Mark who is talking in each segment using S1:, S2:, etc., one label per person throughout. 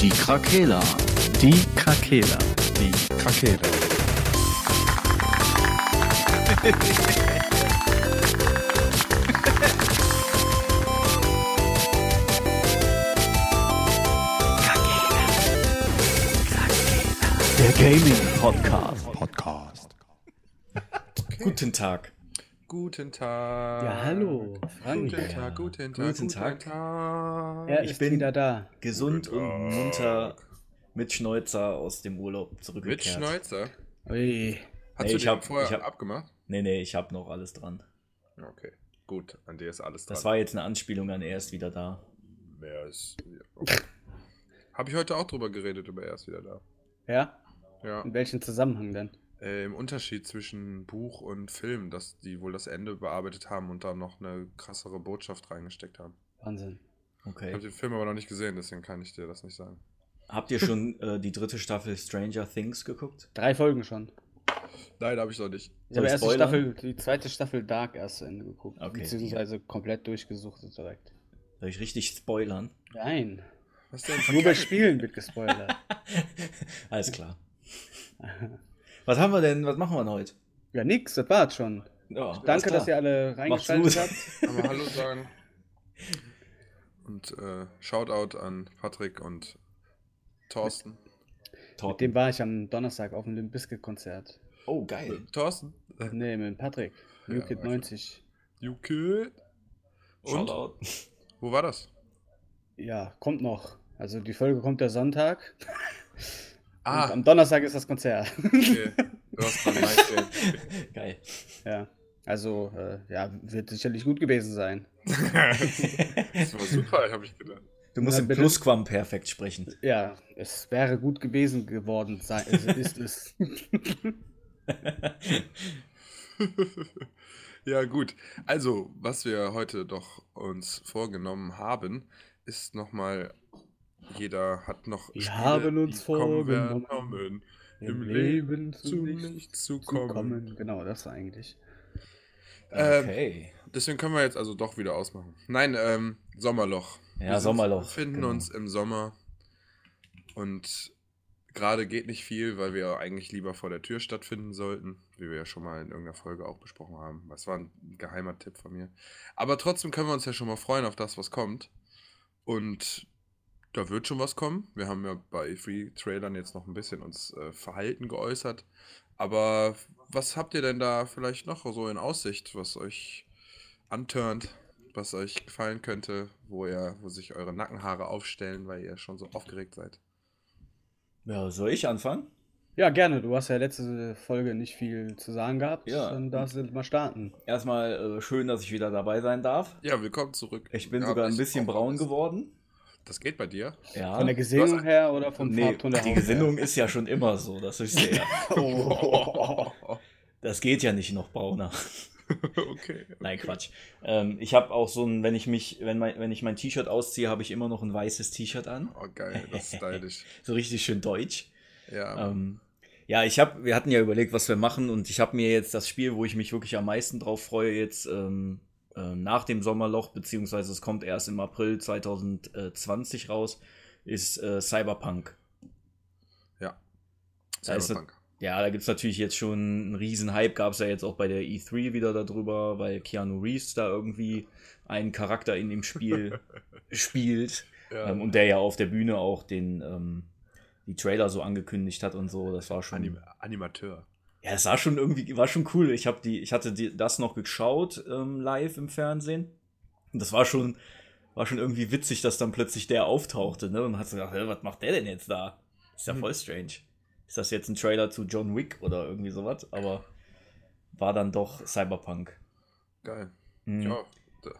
S1: Die Krakela.
S2: Die Krakela.
S3: Die Krakela.
S2: Der Gaming Podcast.
S3: Podcast.
S1: Guten Tag.
S3: Guten Tag.
S2: Ja, hallo, Frank.
S3: Guten Tag, guten Tag.
S1: Guten Tag.
S3: Tag.
S2: Er
S1: Ich
S2: ist
S1: bin-
S2: wieder da.
S1: Gesund
S3: Guten
S1: und
S3: Tag.
S1: munter mit Schnäuzer aus dem Urlaub
S3: Mit
S1: zurückgekehrt.
S3: Schnäuzer.
S2: Ui.
S3: Hast
S1: Nee,
S3: du
S1: ich
S3: den
S1: hab-
S3: vorher
S1: ich hab-
S3: abgemacht?
S1: Nee, nee, ich hab noch alles dran.
S3: Okay. Gut, an dir ist alles dran.
S1: Das war jetzt eine Anspielung an er ist wieder da.
S3: Wer ist. Okay. Habe ich heute auch drüber geredet, über er ist wieder da.
S2: Ja?
S3: Ja.
S2: In welchem Zusammenhang denn?
S3: Äh, Im Unterschied zwischen Buch und Film, dass die wohl das Ende bearbeitet haben und da noch eine krassere Botschaft reingesteckt haben.
S2: Wahnsinn.
S3: Ich
S1: Okay.
S3: habe den Film aber noch nicht gesehen, deswegen kann ich dir das nicht sagen.
S1: Habt ihr schon äh, die dritte Staffel Stranger Things geguckt?
S2: Drei Folgen schon.
S3: Nein, habe ich noch nicht.
S2: Ich habe
S1: ich
S2: erst die,
S1: spoilern?
S2: Staffel, die zweite Staffel Dark erst zu Ende geguckt.
S1: Okay.
S2: Beziehungsweise komplett durchgesucht direkt.
S1: Soll ich richtig spoilern?
S2: Nein.
S3: Was denn?
S2: Nur bei Spielen wird gespoilert.
S1: Alles klar. Was haben wir denn? Was machen wir denn heute?
S2: ja, nix, das war's schon.
S1: Ja,
S2: Danke, dass ihr alle reingeschaltet habt.
S3: Aber Hallo sagen. Und äh, Shoutout an Patrick und Thorsten.
S2: Mit
S1: Torten.
S2: dem war ich am Donnerstag auf dem Limp Bizkit Konzert.
S1: Oh, geil.
S3: Thorsten?
S2: Nee, mit Patrick.
S3: Ja,
S2: New
S3: ich.
S2: 90.
S3: You kid? Und?
S1: Shoutout.
S3: Wo war das?
S2: Ja, kommt noch. Also die Folge kommt der Sonntag. Und
S3: Ah,
S2: am Donnerstag ist das Konzert.
S3: okay. Du hast mal.
S1: Geil.
S2: ja. Also, äh, ja, wird sicherlich gut gewesen sein.
S3: Das war super, habe ich gedacht.
S1: Du musst
S2: Na,
S1: im? Plusquamperfekt sprechen.
S2: Ja, es wäre gut gewesen geworden sein. Es ist es.
S3: ja, gut. Also, was wir heute doch uns vorgenommen haben, ist nochmal, jeder hat noch
S2: Wir haben uns vorgenommen, im Leben zu nichts
S3: zu kommen.
S2: kommen. Genau, das war eigentlich.
S3: Ähm,
S1: Okay.
S3: Deswegen können wir jetzt also doch wieder ausmachen. Nein, ähm, Sommerloch.
S1: Ja,
S3: Wir
S1: Sommerloch,
S3: befinden
S1: genau.
S3: uns im Sommer und gerade geht nicht viel, weil wir eigentlich lieber vor der Tür stattfinden sollten, wie wir ja schon mal in irgendeiner Folge auch besprochen haben. Das war ein geheimer Tipp von mir. Aber trotzdem können wir uns ja schon mal freuen auf das, was kommt. Und da wird schon was kommen. Wir haben ja bei Free Trailern jetzt noch ein bisschen uns äh, Verhalten geäußert. Aber was habt ihr denn da vielleicht noch so in Aussicht, was euch antörnt, was euch gefallen könnte, wo ihr, wo sich eure Nackenhaare aufstellen, weil ihr schon so aufgeregt seid?
S1: Ja, soll ich anfangen?
S2: Ja, gerne. Du hast ja letzte Folge nicht viel zu sagen gehabt.
S1: Ja.
S2: Dann darfst du mal starten.
S1: Erstmal äh, schön, dass ich wieder dabei sein darf.
S3: Ja, willkommen zurück.
S1: Ich bin
S3: Ja,
S1: sogar ein bisschen braun geworden.
S3: Das geht bei dir?
S1: Ja.
S2: Von der Gesinnung
S3: hast-
S2: her oder vom
S1: nee,
S2: Farbton der
S1: die Gesinnung ist ja schon immer so, das ihr ja.
S3: Oh.
S1: Das geht ja nicht noch brauner.
S3: okay.
S1: Nein, Quatsch. Ähm, ich habe auch so ein, wenn ich mich, wenn, mein, wenn ich mein T-Shirt ausziehe, habe ich immer noch ein weißes T-Shirt an.
S3: Oh, geil, das ist stylisch.
S1: So richtig schön deutsch.
S3: Ja.
S1: Ähm, ja, ich habe, wir hatten ja überlegt, was wir machen und ich habe mir jetzt das Spiel, wo ich mich wirklich am meisten drauf freue, jetzt ähm, äh, nach dem Sommerloch, beziehungsweise es kommt erst im April 2020 raus, ist äh, Cyberpunk.
S3: ja.
S1: Da
S3: Cyberpunk.
S1: Ja, da gibt's natürlich jetzt schon einen riesen Hype, gab's ja jetzt auch bei der E3 wieder darüber, weil Keanu Reeves da irgendwie einen Charakter in dem Spiel spielt
S3: Ja.
S1: ähm, und der ja auf der Bühne auch den ähm, die Trailer so angekündigt hat und so, das war schon
S3: Anim Animateur.
S1: Ja, es war schon irgendwie, war schon cool. Ich habe die, ich hatte die, das noch geschaut ähm, live im Fernsehen. Und das war schon, war schon irgendwie witzig, dass dann plötzlich der auftauchte, ne? Und man hat so gedacht, was macht der denn jetzt da? Ist ja
S3: Hm.
S1: voll strange. Ist das jetzt ein Trailer zu John Wick oder irgendwie sowas? Aber war dann doch Cyberpunk.
S3: Geil.
S1: Mhm.
S3: Ja.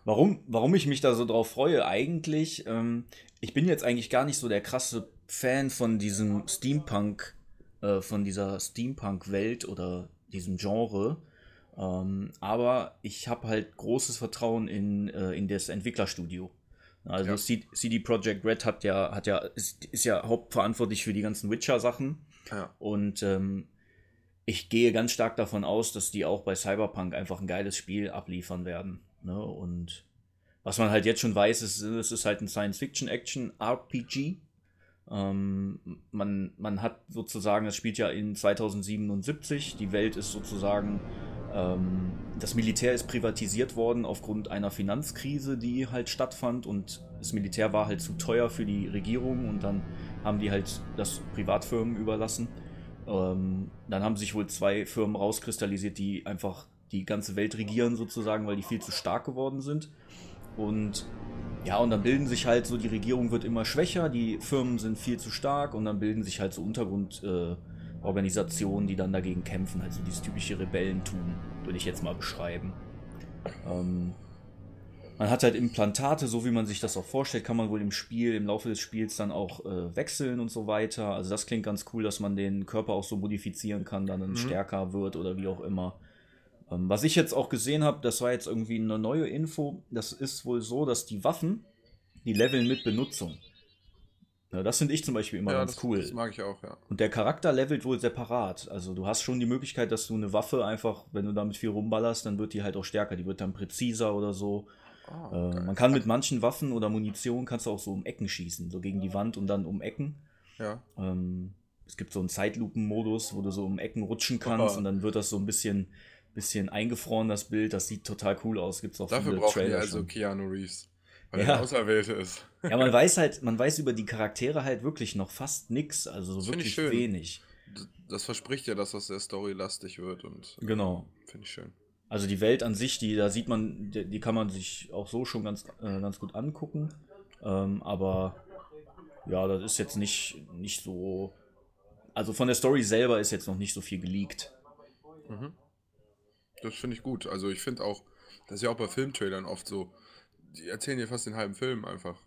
S1: Warum, warum ich mich da so drauf freue, eigentlich, ähm, ich bin jetzt eigentlich gar nicht so der krasse Fan von diesem Steampunk, äh, von dieser Steampunk-Welt oder diesem Genre. Ähm, aber ich habe halt großes Vertrauen in, äh, in das Entwicklerstudio. Also
S3: Ja.
S1: CD Projekt Red hat ja, hat ja, ist, ist ja hauptverantwortlich für die ganzen Witcher-Sachen.
S3: Ja.
S1: Und ähm, ich gehe ganz stark davon aus, dass die auch bei Cyberpunk einfach ein geiles Spiel abliefern werden. Ne? Und was man halt jetzt schon weiß, ist, es ist halt ein Science-Fiction-Action-RPG. Ähm, man, man hat sozusagen, es spielt ja in 2077, die Welt ist sozusagen, ähm, das Militär ist privatisiert worden aufgrund einer Finanzkrise, die halt stattfand und das Militär war halt zu teuer für die Regierung und dann haben die halt das Privatfirmen überlassen. Ähm, dann haben sich wohl zwei Firmen rauskristallisiert, die einfach die ganze Welt regieren sozusagen, weil die viel zu stark geworden sind. Und ja, und dann bilden sich halt so, die Regierung wird immer schwächer, die Firmen sind viel zu stark und dann bilden sich halt so Untergrundorganisationen, äh, die dann dagegen kämpfen. Also dieses typische Rebellentum, würde ich jetzt mal beschreiben. Ähm, man hat halt Implantate, so wie man sich das auch vorstellt, kann man wohl im Spiel, im Laufe des Spiels dann auch äh, wechseln und so weiter. Also das klingt ganz cool, dass man den Körper auch so modifizieren kann, dann mhm. stärker wird oder wie auch immer. Ähm, was ich jetzt auch gesehen habe, das war jetzt irgendwie eine neue Info. Das ist wohl so, dass die Waffen, die leveln mit Benutzung. Ja, das finde ich zum Beispiel immer ja, ganz
S3: das,
S1: cool.
S3: Das mag ich auch, ja.
S1: Und der Charakter levelt wohl separat. Also du hast schon die Möglichkeit, dass du eine Waffe einfach, wenn du damit viel rumballerst, dann wird die halt auch stärker. Die wird dann präziser oder so. Oh, äh, man kann mit manchen Waffen oder Munition kannst du auch so um Ecken schießen, so gegen die Wand und dann um Ecken.
S3: Ja.
S1: Ähm, es gibt so einen Zeitlupen-Modus, wo du so um Ecken rutschen kannst oh. und dann wird das so ein bisschen bisschen eingefroren, das Bild. Das sieht total cool aus. Gibt's auch
S3: Dafür brauchen Trailer die also schon. Keanu Reeves. Weil ja. er Auserwählte ist.
S1: Ja, man weiß halt, man weiß über die Charaktere halt wirklich noch fast nichts. Also so wirklich wenig.
S3: Das verspricht ja, dass das sehr storylastig wird und.
S1: Genau.
S3: Finde ich schön.
S1: Also die Welt an sich, die da sieht man, die, die kann man sich auch so schon ganz, äh, ganz gut angucken. Ähm, aber ja, das ist jetzt nicht, nicht so. Also von der Story selber ist jetzt noch nicht so viel geleakt.
S3: Mhm. Das finde ich gut. Also ich finde auch, das ist ja auch bei Filmtrailern oft so, die erzählen dir fast den halben Film einfach.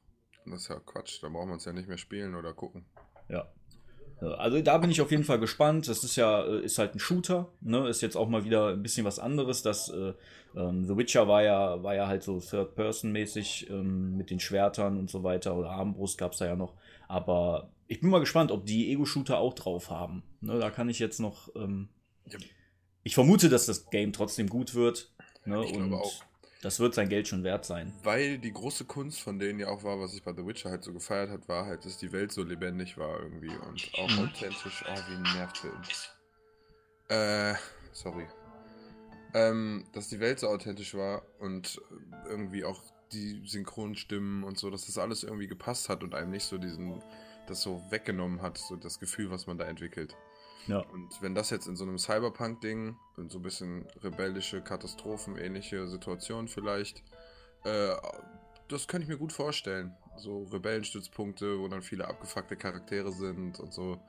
S3: Und das ist ja Quatsch, da braucht man es ja nicht mehr spielen oder gucken.
S1: Ja. Also da bin ich auf jeden Fall gespannt. Das ist ja, äh, ist halt ein Shooter, ne? Ist jetzt auch mal wieder ein bisschen was anderes. Das äh, ähm, The Witcher war ja, war ja halt so Third-Person-mäßig ähm, mit den Schwertern und so weiter. Oder Armbrust gab es da ja noch. Aber ich bin mal gespannt, ob die Ego-Shooter auch drauf haben. Ne? Da kann ich jetzt noch. Ähm, ja ich vermute, dass das Game trotzdem gut wird. Ne? Ich und auch. das wird sein Geld schon wert sein.
S3: Weil die große Kunst von denen ja auch war, was ich bei The Witcher halt so gefeiert hat, war halt, dass die Welt so lebendig war irgendwie und auch mhm. authentisch. Oh, wie nervt Film. Äh, sorry. Ähm, dass die Welt so authentisch war und irgendwie auch die Synchronstimmen und so, dass das alles irgendwie gepasst hat und einem nicht so diesen, das so weggenommen hat, so das Gefühl, was man da entwickelt.
S1: Ja.
S3: Und wenn das jetzt in so einem Cyberpunk-Ding, in so ein bisschen rebellische, Katastrophen-ähnliche Situation vielleicht, äh, das könnte ich mir gut vorstellen. So Rebellenstützpunkte, wo dann viele abgefuckte Charaktere sind und so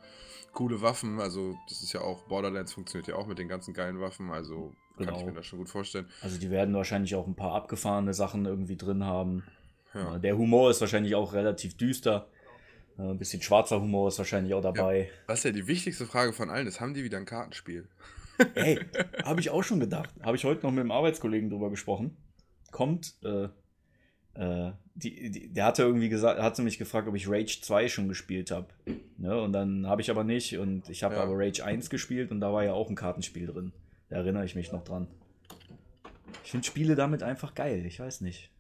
S3: coole Waffen. Also, das ist ja auch, Borderlands funktioniert ja auch mit den ganzen geilen Waffen, also genau. kann ich genau. mir das schon gut vorstellen.
S1: Also, die werden wahrscheinlich auch ein paar abgefahrene Sachen irgendwie drin haben. Ja. Der Humor ist wahrscheinlich auch relativ düster. Ein bisschen schwarzer Humor ist wahrscheinlich auch dabei.
S3: Ja, was ja die wichtigste Frage von allen ist, haben die wieder ein Kartenspiel?
S1: Ey, habe ich auch schon gedacht. Habe ich heute noch mit dem Arbeitskollegen drüber gesprochen. Kommt, äh, äh, die, die, der hatte irgendwie gesagt, hatte mich gefragt, ob ich Rage 2 schon gespielt habe. Ne? Und dann habe ich aber nicht. Und ich habe ja. aber Rage 1 gespielt und da war ja auch ein Kartenspiel drin. Da erinnere ich mich noch dran. Ich finde Spiele damit einfach geil. Ich weiß nicht.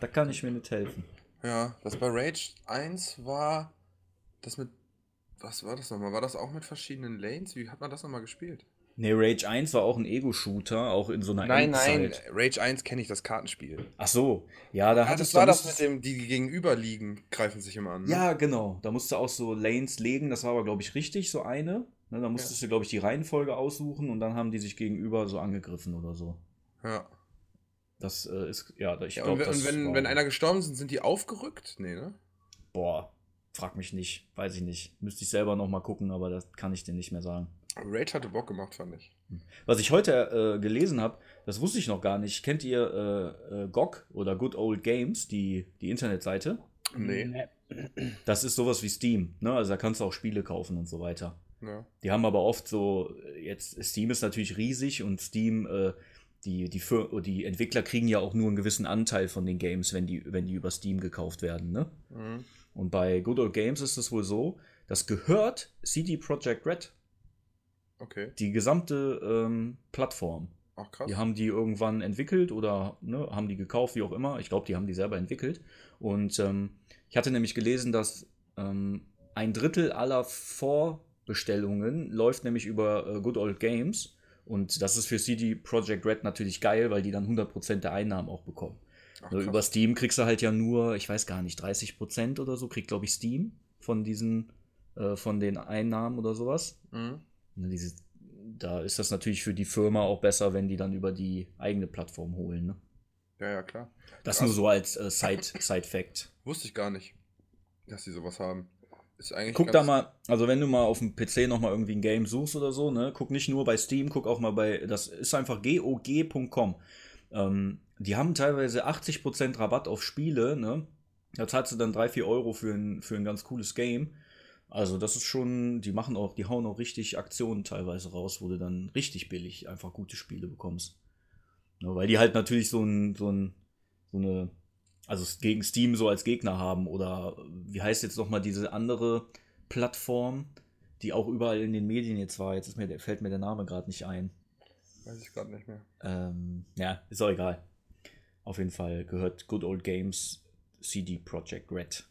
S1: Da kann ich mir nicht helfen.
S3: Ja, das bei Rage 1 war das mit. Was war das nochmal? War das auch mit verschiedenen Lanes? Wie hat man das nochmal gespielt?
S1: Nee, Rage 1 war auch ein Ego-Shooter, auch in so einer
S3: Nein, Endzeit. nein, Rage 1 kenne ich das Kartenspiel.
S1: Ach so, ja, da
S3: hat es. Das war das mit dem, die gegenüber liegen, greifen sich immer an.
S1: Ne? Ja, genau. Da musst du auch so Lanes legen, das war aber, glaube ich, richtig, so eine. Ne, da musstest ja. du, glaube ich, die Reihenfolge aussuchen und dann haben die sich gegenüber so angegriffen oder so.
S3: Ja.
S1: Das äh, ist, ja, ich
S3: ja,
S1: glaube,
S3: Und, wenn, war... wenn einer gestorben ist, sind die aufgerückt? Nee, ne?
S1: Boah, frag mich nicht. Weiß ich nicht. Müsste ich selber noch mal gucken, aber das kann ich dir nicht mehr sagen.
S3: Rage hatte Bock gemacht, fand ich.
S1: Hm. Was ich heute äh, gelesen habe, das wusste ich noch gar nicht. Kennt ihr äh, äh, GOG oder Good Old Games, die, die Internetseite?
S3: Nee.
S1: Das ist sowas wie Steam, ne? Also da kannst du auch Spiele kaufen und so weiter.
S3: Ja.
S1: Die haben aber oft so, jetzt Steam ist natürlich riesig und Steam äh, die, die, Für die Entwickler kriegen ja auch nur einen gewissen Anteil von den Games, wenn die, wenn die über Steam gekauft werden. Ne? Mhm. Und bei Good Old Games ist es wohl so, das gehört CD Projekt Red.
S3: Okay.
S1: Die gesamte ähm, Plattform.
S3: Ach krass.
S1: Die haben die irgendwann entwickelt oder ne, haben die gekauft, wie auch immer. Ich glaube, die haben die selber entwickelt. Und ähm, ich hatte nämlich gelesen, dass Ähm, ein Drittel aller Vorbestellungen läuft nämlich über äh, Good Old Games. Und das ist für CD Projekt Red natürlich geil, weil die dann 100% der Einnahmen auch bekommen.
S3: Ach, krass.
S1: über Steam kriegst du halt ja nur, ich weiß gar nicht, 30% oder so, kriegt glaube ich Steam von diesen, äh, von den Einnahmen oder sowas.
S3: Mhm.
S1: Diese, da ist das natürlich für die Firma auch besser, wenn die dann über die eigene Plattform holen. Ne?
S3: Ja, ja, klar.
S1: Das
S3: Krass.
S1: nur so als äh, Side- Side-Fact.
S3: Wusste ich gar nicht, dass die sowas haben. Ist eigentlich
S1: guck da mal, also wenn du mal auf dem PC nochmal irgendwie ein Game suchst oder so, ne, guck nicht nur bei Steam, guck auch mal bei, das ist einfach gog.com. Ähm, die haben teilweise 80% Rabatt auf Spiele, ne? Da zahlst du dann 3, 4 Euro für ein, für ein ganz cooles Game. Also das ist schon, die machen auch, die hauen auch richtig Aktionen teilweise raus, wo du dann richtig billig einfach gute Spiele bekommst. Ne, weil die halt natürlich so ein, so ein, so eine, also gegen Steam so als Gegner haben oder wie heißt jetzt nochmal diese andere Plattform, die auch überall in den Medien jetzt war. Jetzt mir, fällt mir der Name gerade nicht ein.
S3: Weiß ich gerade nicht mehr.
S1: Ähm, ja, ist auch egal. Auf jeden Fall gehört Good Old Games CD Projekt Red.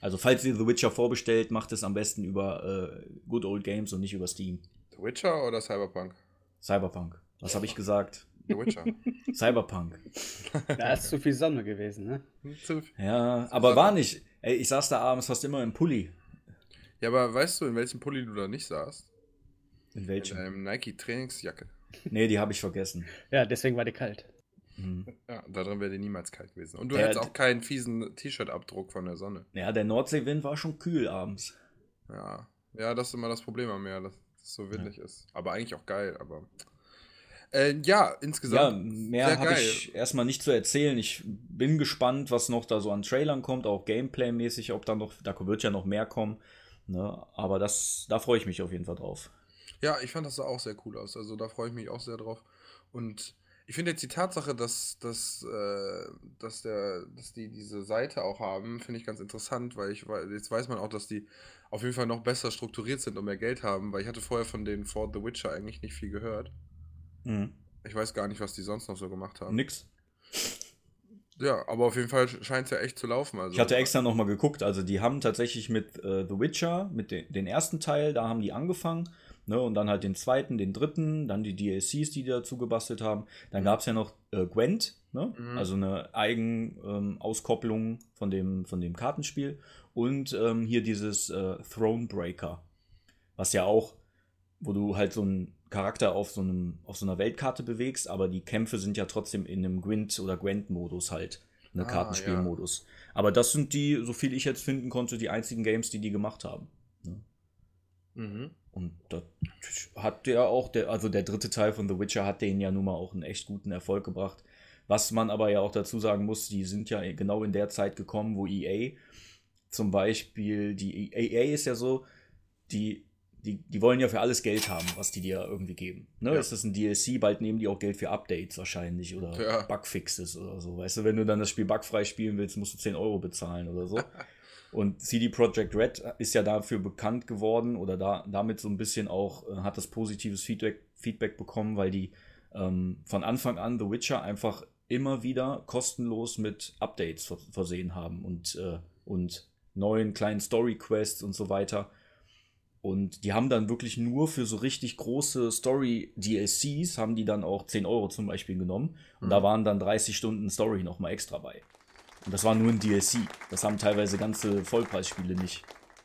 S1: Also falls ihr The Witcher vorbestellt, macht es am besten über äh, Good Old Games und nicht über Steam.
S3: The Witcher oder Cyberpunk?
S1: Cyberpunk. Was habe ich gesagt?
S3: The Witcher.
S1: Cyberpunk.
S2: Da ist zu viel Sonne gewesen, ne?
S3: Zu-
S1: Ja, aber war nicht. Ey, ich saß da abends fast immer im Pulli.
S3: ja, aber weißt du, in welchem Pulli du da nicht saßt?
S1: In
S3: In
S1: welchem?
S3: einem Nike-Trainingsjacke.
S1: Nee, die habe ich vergessen.
S2: Ja, deswegen war die kalt.
S1: Hm.
S3: Ja, da drin wäre dir niemals kalt gewesen. Und du
S1: Ja,
S3: hättest auch keinen fiesen T-Shirt-Abdruck von der Sonne.
S1: Ja, der Nordseewind war schon kühl abends.
S3: Ja. Ja, das ist immer das Problem am Meer, dass es so windig ist. Aber eigentlich auch geil, aber. Äh, ja,
S1: Ja,
S3: insgesamt.
S1: mehr
S3: sehr
S1: habe ich erstmal nicht zu erzählen. Ich bin gespannt, was noch da so an Trailern kommt, auch Gameplay-mäßig, ob da noch, da wird ja noch mehr kommen. Ne? Aber das, da freue ich mich auf jeden Fall drauf.
S3: Ja, ich fand das sah auch sehr cool aus. Also da freue ich mich auch sehr drauf. Und ich finde jetzt die Tatsache, dass, dass, äh, dass, der, dass die diese Seite auch haben, finde ich ganz interessant, weil ich weil jetzt weiß man auch, dass die auf jeden Fall noch besser strukturiert sind und mehr Geld haben, weil ich hatte vorher von denen vor The Witcher eigentlich nicht viel gehört. Ich weiß gar nicht, was die sonst noch so gemacht haben.
S1: Nix.
S3: Ja, aber auf jeden Fall scheint es ja echt zu laufen. Also,
S1: Ich hatte extra nochmal geguckt, also die haben tatsächlich mit äh, The Witcher, mit de den ersten Teil, da haben die angefangen. Ne, und dann halt den zweiten, den dritten, dann die DLCs, die die dazu gebastelt haben. Dann gab es ja noch äh, Gwent, ne?
S3: Mhm.
S1: also eine Eigenauskopplung von, dem, von dem Kartenspiel. Und ähm, hier dieses äh, Thronebreaker, was ja auch, wo du halt so einen Charakter auf so, einem, auf so einer Weltkarte bewegst, aber die Kämpfe sind ja trotzdem in einem Gwent- oder Gwent-Modus halt. Ne,
S3: Ah,
S1: Kartenspielmodus. Aber das sind die, so viel ich jetzt finden konnte, die einzigen Games, die die gemacht haben. Ne?
S3: Mhm.
S1: Und das hat der auch, der, also der dritte Teil von The Witcher hat denen ja nun mal auch einen echt guten Erfolg gebracht. Was man aber ja auch dazu sagen muss, die sind ja genau in der Zeit gekommen, wo EA zum Beispiel, die EA ist ja so, die, die, die wollen ja für alles Geld haben, was die dir irgendwie geben. Ne?
S3: Ja.
S1: Ist das ein DLC, bald nehmen die auch Geld für Updates wahrscheinlich oder
S3: Ja.
S1: Bugfixes oder so. Weißt du, wenn du dann das Spiel bugfrei spielen willst, musst du 10 Euro bezahlen oder so. Und CD Projekt Red ist ja dafür bekannt geworden oder da, damit so ein bisschen auch äh, hat das positives Feedback, Feedback bekommen, weil die ähm, von Anfang an The Witcher einfach immer wieder kostenlos mit Updates ver versehen haben und, äh, und neuen kleinen Story-Quests und so weiter. Und die haben dann wirklich nur für so richtig große Story-DLCs, haben die dann auch 10 Euro zum Beispiel genommen. Und
S3: Mhm.
S1: da waren dann 30 Stunden Story nochmal extra bei. Und das war nur ein DLC. Das haben teilweise ganze Vollpreisspiele nicht.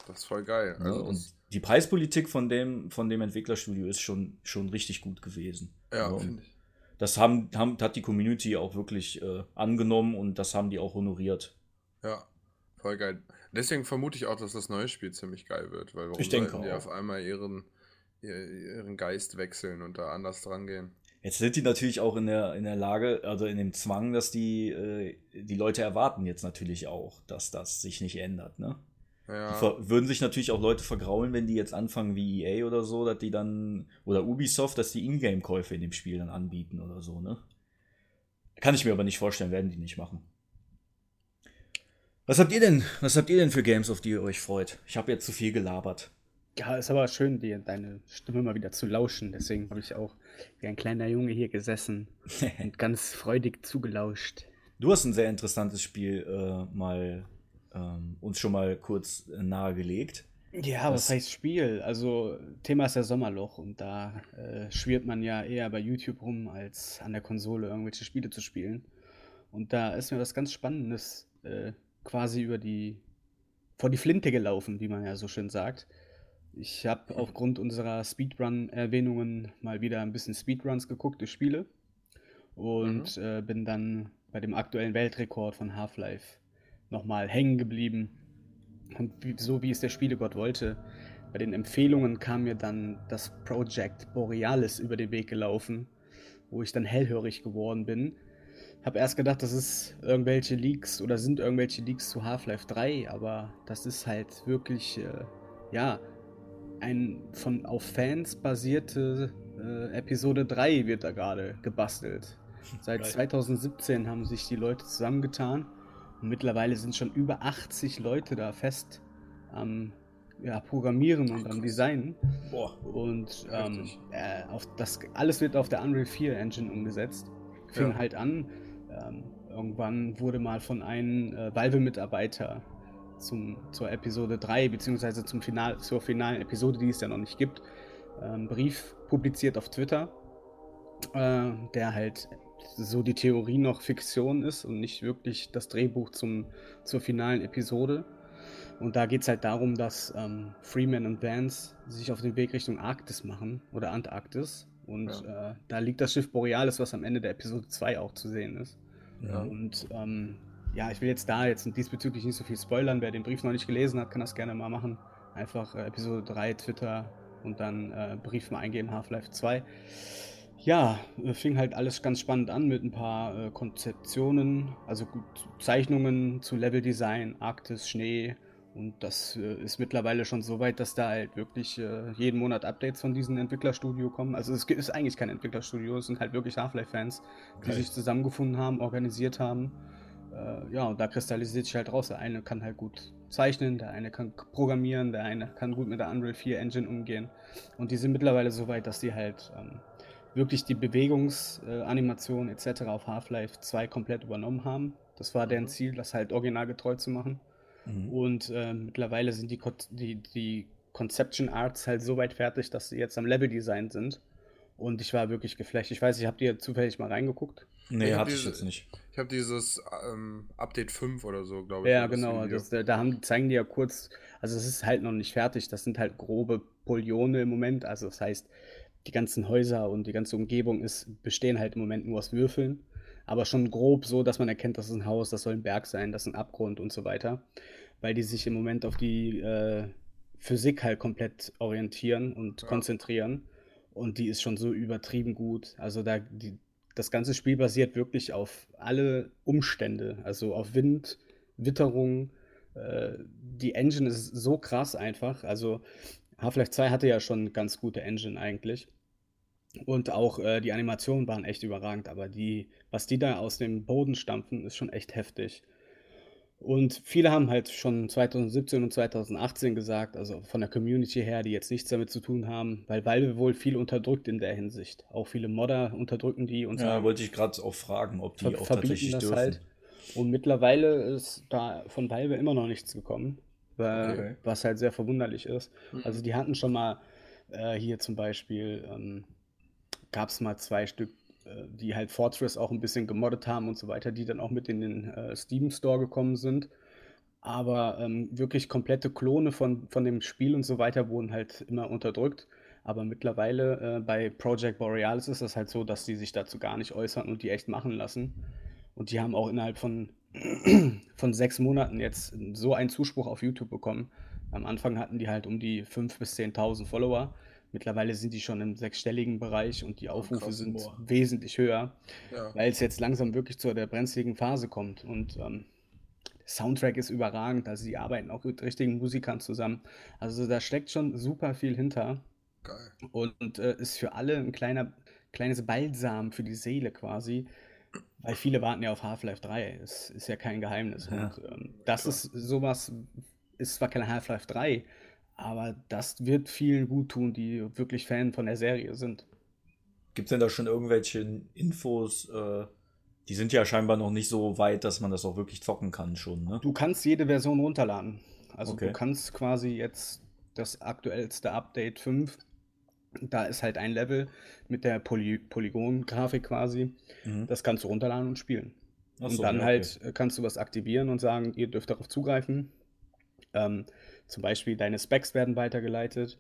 S3: Das ist voll geil. Also
S1: und
S3: das,
S1: die Preispolitik von dem, von dem Entwicklerstudio ist schon, schon richtig gut gewesen.
S3: ja?
S1: Und
S3: finde ich.
S1: Das haben, haben, hat die Community auch wirklich äh, angenommen und das haben die auch honoriert.
S3: Ja, voll geil. Deswegen vermute ich auch, dass das neue Spiel ziemlich geil wird, weil warum
S1: Ich denke
S3: sollten die
S1: auch.
S3: auf einmal ihren, ihr- ihren Geist wechseln und da anders dran gehen?
S1: Jetzt sind die natürlich auch in der, in der Lage, also in dem Zwang, dass die, äh, die Leute erwarten jetzt natürlich auch, dass das sich nicht ändert. Ne?
S3: Ja,
S1: würden sich natürlich auch Leute vergraulen, wenn die jetzt anfangen wie EA oder so, dass die dann, oder Ubisoft, dass die Ingame-Käufe in dem Spiel dann anbieten oder so, ne? Kann ich mir aber nicht vorstellen, werden die nicht machen. Was habt ihr denn, was habt ihr denn für Games, auf die ihr euch freut? Ich habe jetzt zu viel gelabert.
S2: Ja, ist aber schön, dir deine Stimme mal wieder zu lauschen. Deswegen habe ich auch wie ein kleiner Junge hier gesessen und ganz freudig zugelauscht.
S1: Du hast ein sehr interessantes Spiel äh, mal ähm, uns schon mal kurz äh, nahegelegt.
S2: Ja, was heißt Spiel? Also, Thema ist ja Sommerloch und da äh, schwirrt man ja eher bei YouTube rum, als an der Konsole irgendwelche Spiele zu spielen. Und da ist mir was ganz Spannendes äh, quasi über die, vor die Flinte gelaufen, wie man ja so schön sagt. Ich habe aufgrund unserer Speedrun-Erwähnungen mal wieder ein bisschen Speedruns geguckt durch Spiele und mhm. äh, bin dann bei dem aktuellen Weltrekord von Half-Life nochmal hängen geblieben. Und wie, so wie es der Spielegott wollte, bei den Empfehlungen kam mir dann das Project Borealis über den Weg gelaufen, wo ich dann hellhörig geworden bin. Hab erst gedacht, das ist irgendwelche Leaks oder sind irgendwelche Leaks zu Half-Life 3, aber das ist halt wirklich, äh, ja, ein von auf Fans basierte äh, Episode 3 wird da gerade gebastelt. Seit 2017 haben sich die Leute zusammengetan und mittlerweile sind schon über 80 Leute da fest am ja, Programmieren und am Designen. Boah. Und ähm, äh, auf das, alles wird auf der Unreal 4 Engine umgesetzt. Fing ja. halt an. Ähm, irgendwann wurde mal von einem äh, Valve-Mitarbeiter zur Episode 3, beziehungsweise zum Final, zur finalen Episode, die es ja noch nicht gibt, ähm, Brief publiziert auf Twitter, äh, der halt so die Theorie noch Fiktion ist und nicht wirklich das Drehbuch zum, zur finalen Episode. Und da geht es halt darum, dass ähm, Freeman und Vance sich auf den Weg Richtung Arktis machen oder Antarktis. Und ja. äh, da liegt das Schiff Borealis, was am Ende der Episode 2 auch zu sehen ist. Ja. Und ähm, ja, ich will jetzt da jetzt diesbezüglich nicht so viel spoilern. Wer den Brief noch nicht gelesen hat, kann das gerne mal machen. Einfach äh, Episode 3 Twitter und dann äh, Brief mal eingeben, Half-Life 2. Ja, äh, fing halt alles ganz spannend an mit ein paar äh, Konzeptionen, also Zeichnungen zu Leveldesign, Arktis, Schnee. Und das äh, ist mittlerweile schon so weit, dass da halt wirklich äh, jeden Monat Updates von diesem Entwicklerstudio kommen. Also es ist eigentlich kein Entwicklerstudio, es sind halt wirklich Half-Life-Fans, die sich zusammengefunden haben, organisiert haben. Äh, ja, und da kristallisiert sich halt raus. Der eine kann halt gut zeichnen, der eine kann programmieren, der eine kann gut mit der Unreal 4 Engine umgehen. Und die sind mittlerweile so weit, dass die halt ähm, wirklich die Bewegungsanimation etc. auf Half-Life 2 komplett übernommen haben. Das war deren mhm. Ziel, das halt originalgetreu zu machen. Mhm. Und äh, mittlerweile sind die, die, die Conception Arts halt so weit fertig, dass sie jetzt am Level-Design sind. Und ich war wirklich geflasht. Ich weiß, ich habe dir zufällig mal reingeguckt.
S1: Nee, hatte ich jetzt nicht.
S3: Ich habe dieses ähm, Update 5 oder so, glaube ich.
S2: Ja, genau. Das, da haben, zeigen die ja kurz, also es ist halt noch nicht fertig. Das sind halt grobe Polyone im Moment. Also das heißt, die ganzen Häuser und die ganze Umgebung ist, bestehen halt im Moment nur aus Würfeln. Aber schon grob so, dass man erkennt, das ist ein Haus, das soll ein Berg sein, das ist ein Abgrund und so weiter. Weil die sich im Moment auf die äh, Physik halt komplett orientieren und ja. konzentrieren. Und die ist schon so übertrieben gut. Also da, die, das ganze Spiel basiert wirklich auf alle Umstände. Also auf Wind, Witterung. Äh, die Engine ist so krass einfach. Also Half-Life 2 hatte ja schon ganz gute Engine eigentlich. Und auch äh, die Animationen waren echt überragend, aber die, was die da aus dem Boden stampfen, ist schon echt heftig. Und viele haben halt schon 2017 und 2018 gesagt, also von der Community her, die jetzt nichts damit zu tun haben, weil Valve wohl viel unterdrückt in der Hinsicht. Auch viele Modder unterdrücken die
S1: und Ja, wollte ich gerade auch fragen, ob die auch tatsächlich dürfen. Halt.
S2: Und mittlerweile ist da von Valve immer noch nichts gekommen okay. was halt sehr verwunderlich ist. Mhm. Also die hatten schon mal äh, hier zum Beispiel, ähm, gab es mal zwei Stück, die halt Fortress auch ein bisschen gemoddet haben und so weiter, die dann auch mit in den äh, Steam Store gekommen sind. Aber ähm, wirklich komplette Klone von, von dem Spiel und so weiter wurden halt immer unterdrückt. Aber mittlerweile äh, bei Project Borealis ist das halt so, dass die sich dazu gar nicht äußern und die echt machen lassen. Und die haben auch innerhalb von von sechs Monaten jetzt so einen Zuspruch auf YouTube bekommen. Am Anfang hatten die halt um die 5.000 bis 10.000 Follower. Mittlerweile sind die schon im sechsstelligen Bereich und die Aufrufe krass, sind boah. wesentlich höher, ja. weil es jetzt langsam wirklich zu der brenzligen Phase kommt. Und ähm, der Soundtrack ist überragend, also die arbeiten auch mit richtigen Musikern zusammen. Also da steckt schon super viel hinter. Geil. Und äh, ist für alle ein kleiner, kleines Balsam für die Seele quasi, weil viele warten ja auf Half-Life 3. Das ist ja kein Geheimnis. Ja, und ähm, das klar. ist sowas, ist zwar keine Half-Life 3, aber das wird vielen gut tun, die wirklich Fan von der Serie sind.
S1: Gibt es denn da schon irgendwelche Infos, äh, die sind ja scheinbar noch nicht so weit, dass man das auch wirklich zocken kann schon, ne?
S2: Du kannst jede Version runterladen. Also
S1: Okay.
S2: du kannst quasi jetzt das aktuellste Update 5, da ist halt ein Level mit der Poly Polygon-Grafik quasi.
S1: Mhm.
S2: Das kannst du runterladen und spielen.
S1: Ach
S2: Und
S1: so,
S2: dann halt äh, kannst du was aktivieren und sagen, ihr dürft darauf zugreifen. Ähm, zum Beispiel deine Specs werden weitergeleitet.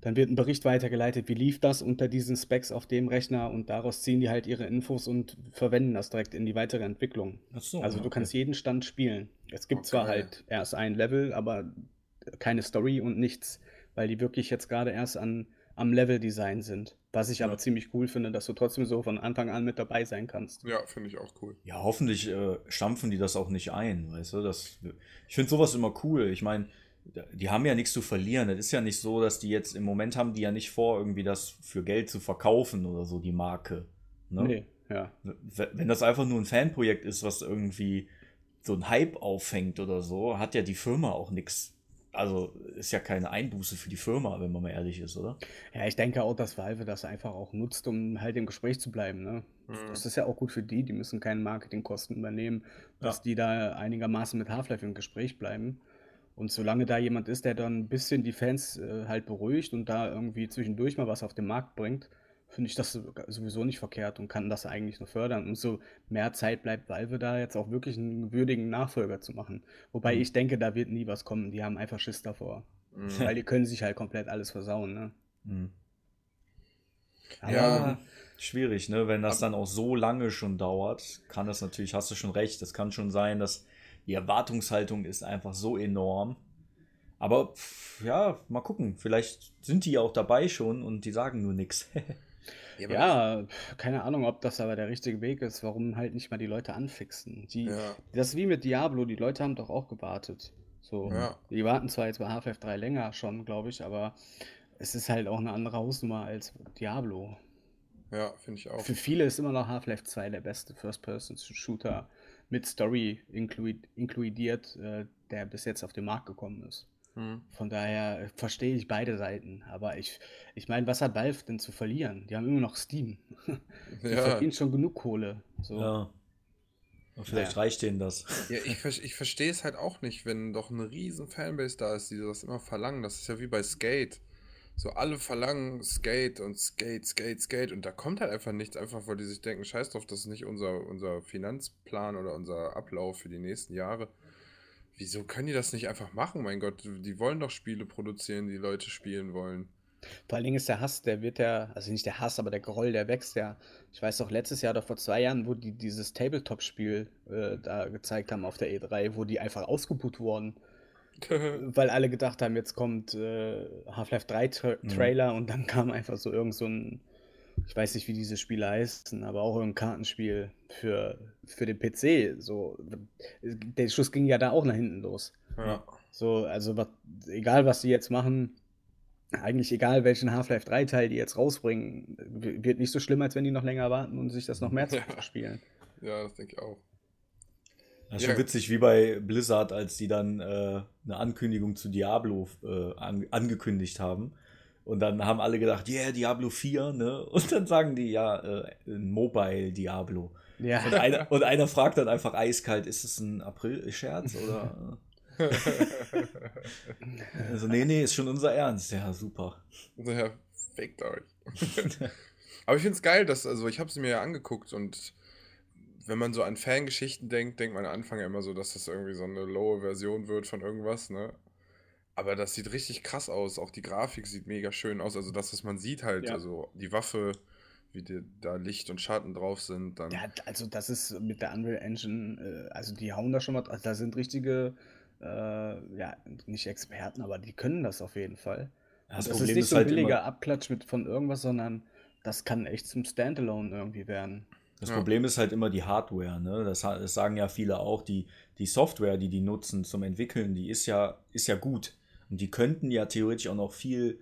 S2: Dann wird ein Bericht weitergeleitet, wie lief das unter diesen Specs auf dem Rechner und daraus ziehen die halt ihre Infos und verwenden das direkt in die weitere Entwicklung.
S1: So,
S2: Also du
S1: okay.
S2: kannst jeden Stand spielen. Es gibt
S3: Oh,
S2: zwar halt erst ein Level, aber keine Story und nichts, weil die wirklich jetzt gerade erst an, am Level-Design sind. Was ich
S1: Ja.
S2: aber ziemlich cool finde, dass du trotzdem so von Anfang an mit dabei sein kannst.
S3: Ja, finde ich auch cool.
S1: Ja, hoffentlich äh, stampfen die das auch nicht ein, weißt du? Das, ich finde sowas immer cool. Ich meine, die haben ja nichts zu verlieren. Es ist ja nicht so, dass die jetzt im Moment haben die ja nicht vor, irgendwie das für Geld zu verkaufen oder so, die Marke. Ne?
S2: Nee, ja.
S1: Wenn das einfach nur ein Fanprojekt ist, was irgendwie so einen Hype auffängt oder so, hat ja die Firma auch nichts. Also ist ja keine Einbuße für die Firma, wenn man mal ehrlich ist, oder?
S2: Ja, ich denke auch, dass Valve das einfach auch nutzt, um halt im Gespräch zu bleiben. Ne?
S3: Mhm.
S2: Das ist ja auch gut für die, die müssen keine Marketingkosten übernehmen, dass
S1: Ja.
S2: die da einigermaßen mit Half-Life im Gespräch bleiben. Und solange da jemand ist, der dann ein bisschen die Fans äh, halt beruhigt und da irgendwie zwischendurch mal was auf den Markt bringt, finde ich das so- sowieso nicht verkehrt und kann das eigentlich nur fördern. Und so mehr Zeit bleibt Valve da jetzt auch wirklich einen würdigen Nachfolger zu machen. Wobei
S1: Mhm.
S2: ich denke, da wird nie was kommen. Die haben einfach Schiss davor.
S3: Mhm.
S2: Weil die können sich halt komplett alles versauen, ne?
S1: Hm.
S2: Aber
S3: Ja.
S1: Schwierig, ne? Wenn das dann auch so lange schon dauert, kann das natürlich, hast du schon recht, das kann schon sein, dass die Erwartungshaltung ist einfach so enorm. Aber pff, ja, mal gucken. Vielleicht sind die ja auch dabei schon und die sagen nur nichts.
S2: Ja, pf, keine Ahnung, ob das aber der richtige Weg ist, warum halt nicht mal die Leute anfixen. Die,
S3: Ja.
S2: Das ist wie mit Diablo, die Leute haben doch auch gewartet. So,
S3: Ja.
S2: die warten zwar jetzt bei Half-Life 3 länger schon, glaube ich, aber es ist halt auch eine andere Hausnummer als Diablo.
S3: Ja, finde ich auch.
S2: Für viele ist immer noch Half-Life 2 der beste First-Person-Shooter mit Story inkludiert, äh, der bis jetzt auf den Markt gekommen ist.
S3: Mhm.
S2: Von daher äh, verstehe ich beide Seiten. Aber ich, ich meine, was hat Valve denn zu verlieren? Die haben immer noch Steam. Die
S3: Ja.
S2: verdienen schon genug Kohle. So.
S1: ja. Und vielleicht
S2: Ja.
S1: reicht denen das.
S3: Ja, ich, ich verstehe es halt auch nicht, wenn doch eine riesen Fanbase da ist, die das immer verlangen. Das ist ja wie bei Skate. So alle verlangen Skate und Skate, Skate, Skate und da kommt halt einfach nichts, einfach weil die sich denken, scheiß drauf, das ist nicht unser, unser Finanzplan oder unser Ablauf für die nächsten Jahre. Wieso können die das nicht einfach machen? Mein Gott, die wollen doch Spiele produzieren, die Leute spielen wollen.
S2: Vor allen Dingen ist der Hass, der wird ja, also nicht der Hass, aber der Groll, der wächst ja. Ich weiß doch, letztes Jahr oder vor zwei Jahren, wo die dieses Tabletop-Spiel äh, da gezeigt haben auf der E3, wo die einfach ausgebucht wurden. Weil alle gedacht haben, jetzt kommt äh, Half-Life 3 Tra
S1: Mhm.
S2: Trailer und dann kam einfach so irgend so ein, ich weiß nicht, wie diese Spiele heißen, aber auch irgendein Kartenspiel für, für den PC. So, der Schuss ging ja da auch nach hinten los.
S3: ja.
S2: So, also was, egal was die jetzt machen, eigentlich egal welchen Half-Life 3 Teil die jetzt rausbringen, wird nicht so schlimm, als wenn die noch länger warten und sich das noch mehr zu
S3: Ja.
S2: spielen.
S3: ja, das denke ich auch.
S1: Das ist
S3: Ja.
S1: schon witzig, wie bei Blizzard, als die dann äh, eine Ankündigung zu Diablo äh, an, angekündigt haben. Und dann haben alle gedacht, yeah, Diablo 4, ne? Und dann sagen die, ja, äh, ein Mobile Diablo.
S2: Ja,
S1: Und einer, und einer fragt dann einfach eiskalt, ist es ein April-Scherz oder? Also, nee, nee, ist schon unser Ernst. Ja, super.
S3: Ja, fickt euch. Aber ich finde es geil, dass, also ich habe sie mir ja angeguckt und wenn man so an Fangeschichten denkt, denkt man am Anfang ja immer so, dass das irgendwie so eine lowe Version wird von irgendwas, ne? Aber das sieht richtig krass aus. Auch die Grafik sieht mega schön aus. Also das, was man sieht halt,
S2: Ja.
S3: also die Waffe, wie die, da Licht und Schatten drauf sind, dann.
S2: ja, also das ist mit der Unreal Engine, äh, also die hauen da schon mal, also da sind richtige, äh, ja, nicht Experten, aber die können das auf jeden Fall.
S1: Das
S2: das
S1: Problem
S2: ist nicht
S1: ist
S2: so ein
S1: halt
S2: billiger Abklatsch mit von irgendwas, sondern das kann echt zum Standalone irgendwie werden.
S1: das
S3: Ja.
S1: Problem ist halt immer die Hardware, ne? Das, das sagen ja viele auch, die, die Software, die die nutzen zum Entwickeln, die ist ja, ist ja gut. Und die könnten ja theoretisch auch noch viel,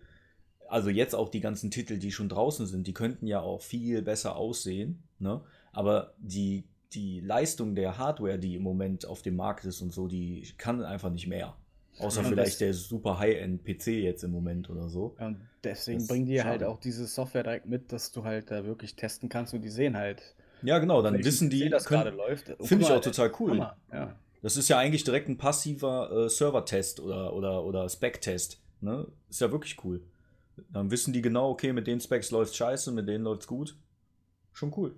S1: also jetzt auch die ganzen Titel, die schon draußen sind, die könnten ja auch viel besser aussehen, ne? Aber die, die Leistung der Hardware, die im Moment auf dem Markt ist und so, die kann einfach nicht mehr. Außer
S2: Ja,
S1: vielleicht der super High-End-PC jetzt im Moment oder so.
S2: Und deswegen
S1: Das
S2: bringen die halt auch diese Software direkt mit, dass du halt da wirklich testen kannst und die sehen halt
S1: Ja, genau, dann wissen die.
S2: das
S1: können-
S2: gerade läuft. Oh,
S1: Finde ich auch total cool.
S2: Hammer. Ja.
S1: Das ist ja eigentlich direkt ein passiver äh, Server-Test oder, oder, oder Spec-Test. Ne? Ist ja wirklich cool. Dann wissen die genau, okay, mit den Specs läuft scheiße, mit denen läuft's gut. Schon cool.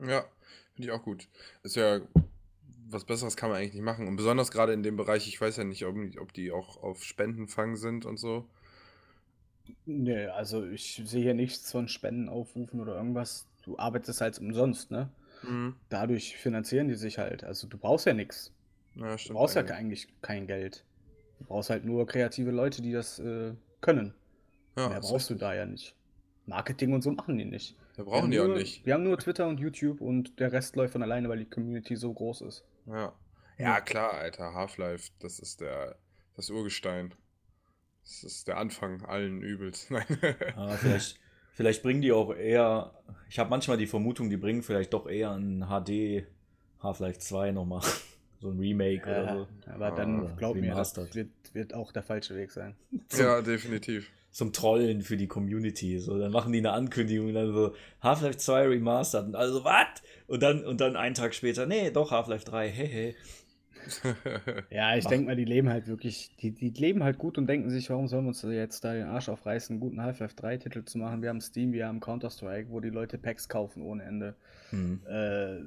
S3: Ja, finde ich auch gut. Ist ja was Besseres kann man eigentlich nicht machen. Und besonders gerade in dem Bereich, ich weiß ja nicht, ob, ob die auch auf Spendenfang sind und so.
S2: Nee, also ich sehe hier nichts von Spendenaufrufen oder irgendwas. Du arbeitest halt umsonst, ne?
S3: Mhm.
S2: Dadurch finanzieren die sich halt. Also du brauchst ja nichts.
S3: Ja,
S2: Du brauchst ja
S3: eigentlich.
S2: eigentlich kein Geld. Du brauchst halt nur kreative Leute, die das äh, können.
S3: Ja,
S2: Mehr brauchst du da ja nicht. Marketing und so machen die nicht.
S3: Da
S2: Wir
S3: brauchen die auch
S2: nur,
S3: nicht.
S2: Wir haben nur Twitter und YouTube und der Rest läuft von alleine, weil die Community so groß ist.
S3: Ja. Ja, klar, Alter. Half-Life, das ist der, das Urgestein. Das ist der Anfang allen Übels. Nein.
S1: Ja, vielleicht, vielleicht bringen die auch eher. Ich habe manchmal die Vermutung, die bringen vielleicht doch eher ein HD Half-Life 2 nochmal. So ein Remake oder
S2: Ja,
S1: so.
S2: aber
S3: Ah,
S2: dann glaub mir, das
S1: remastered.
S2: wird, wird auch der falsche Weg sein.
S3: ja, definitiv.
S1: Zum Trollen für die Community. So, dann machen die eine Ankündigung und dann so Half-Life 2 Remastered. Und also, was? Und dann, und dann einen Tag später, nee, doch Half-Life 3, hehe.
S2: Ja, ich denke mal, die leben halt wirklich, die, die leben halt gut und denken sich, warum sollen wir uns jetzt da den Arsch aufreißen, einen guten Half-Life 3-Titel zu machen? Wir haben Steam, wir haben Counter-Strike, wo die Leute Packs kaufen ohne Ende.
S1: Hm.
S2: Äh,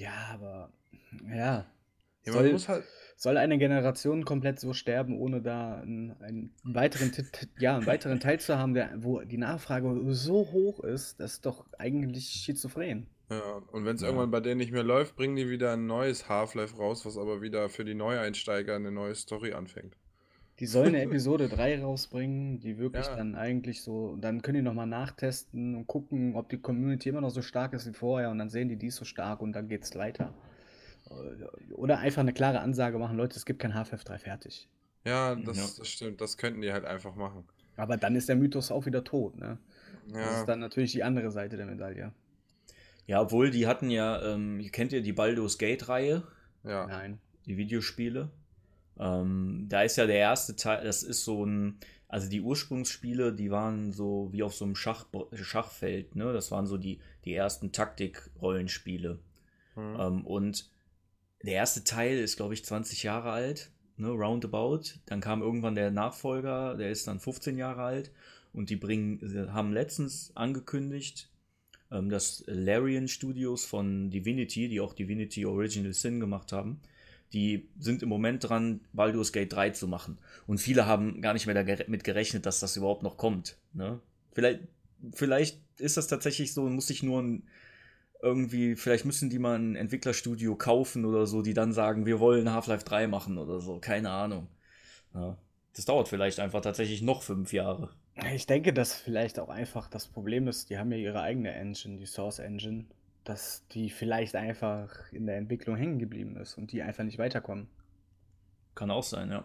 S2: ja, aber ja.
S3: Ja,
S2: Soll,
S3: halt.
S2: soll eine Generation komplett so sterben, ohne da einen, einen weiteren, Tit- ja, einen weiteren Teil zu haben, der, wo die Nachfrage so hoch ist, das ist doch eigentlich schizophren.
S3: Ja, und wenn es
S1: Ja.
S3: irgendwann bei denen nicht mehr läuft, bringen die wieder ein neues Half-Life raus, was aber wieder für die Neueinsteiger eine neue Story anfängt.
S2: Die sollen eine Episode 3 rausbringen, die wirklich
S3: Ja.
S2: dann eigentlich so, dann können die nochmal nachtesten und gucken, ob die Community immer noch so stark ist wie vorher und dann sehen die, die ist so stark und dann geht's weiter. Oder einfach eine klare Ansage machen, Leute, es gibt kein Half-Life 3 fertig.
S3: Ja, das,
S1: Ja.
S3: das stimmt. Das könnten die halt einfach machen.
S2: Aber dann ist der Mythos auch wieder tot, ne? Das
S3: Ja,
S2: ist dann natürlich die andere Seite der Medaille.
S1: Ja, obwohl die hatten ja, ähm, kennt ihr die Baldur's Gate-Reihe?
S3: ja.
S2: Nein.
S1: die Videospiele. Ähm, da ist ja der erste Teil, das ist so ein, also die Ursprungsspiele, die waren so wie auf so einem Schach, Schachfeld, ne? Das waren so die, die ersten Taktik-Rollenspiele.
S3: Hm.
S1: Ähm, und der erste Teil ist, glaube ich, 20 Jahre alt, ne, roundabout. Dann kam irgendwann der Nachfolger, der ist dann 15 Jahre alt. Und die bringen, sie haben letztens angekündigt, ähm, dass Larian Studios von Divinity, die auch Divinity Original Sin gemacht haben, die sind im Moment dran, Baldur's Gate 3 zu machen. Und viele haben gar nicht mehr damit gerechnet, dass das überhaupt noch kommt. Ne? Vielleicht, vielleicht ist das tatsächlich so, muss sich nur ein, irgendwie, vielleicht müssen die mal ein Entwicklerstudio kaufen oder so, die dann sagen, wir wollen Half-Life 3 machen oder so. Keine Ahnung. Ja. Das dauert vielleicht einfach tatsächlich noch fünf Jahre.
S2: Ich denke, dass vielleicht auch einfach das Problem ist, die haben ja ihre eigene Engine, die Source Engine, dass die vielleicht einfach in der Entwicklung hängen geblieben ist und die einfach nicht weiterkommen.
S1: Kann auch sein, ja.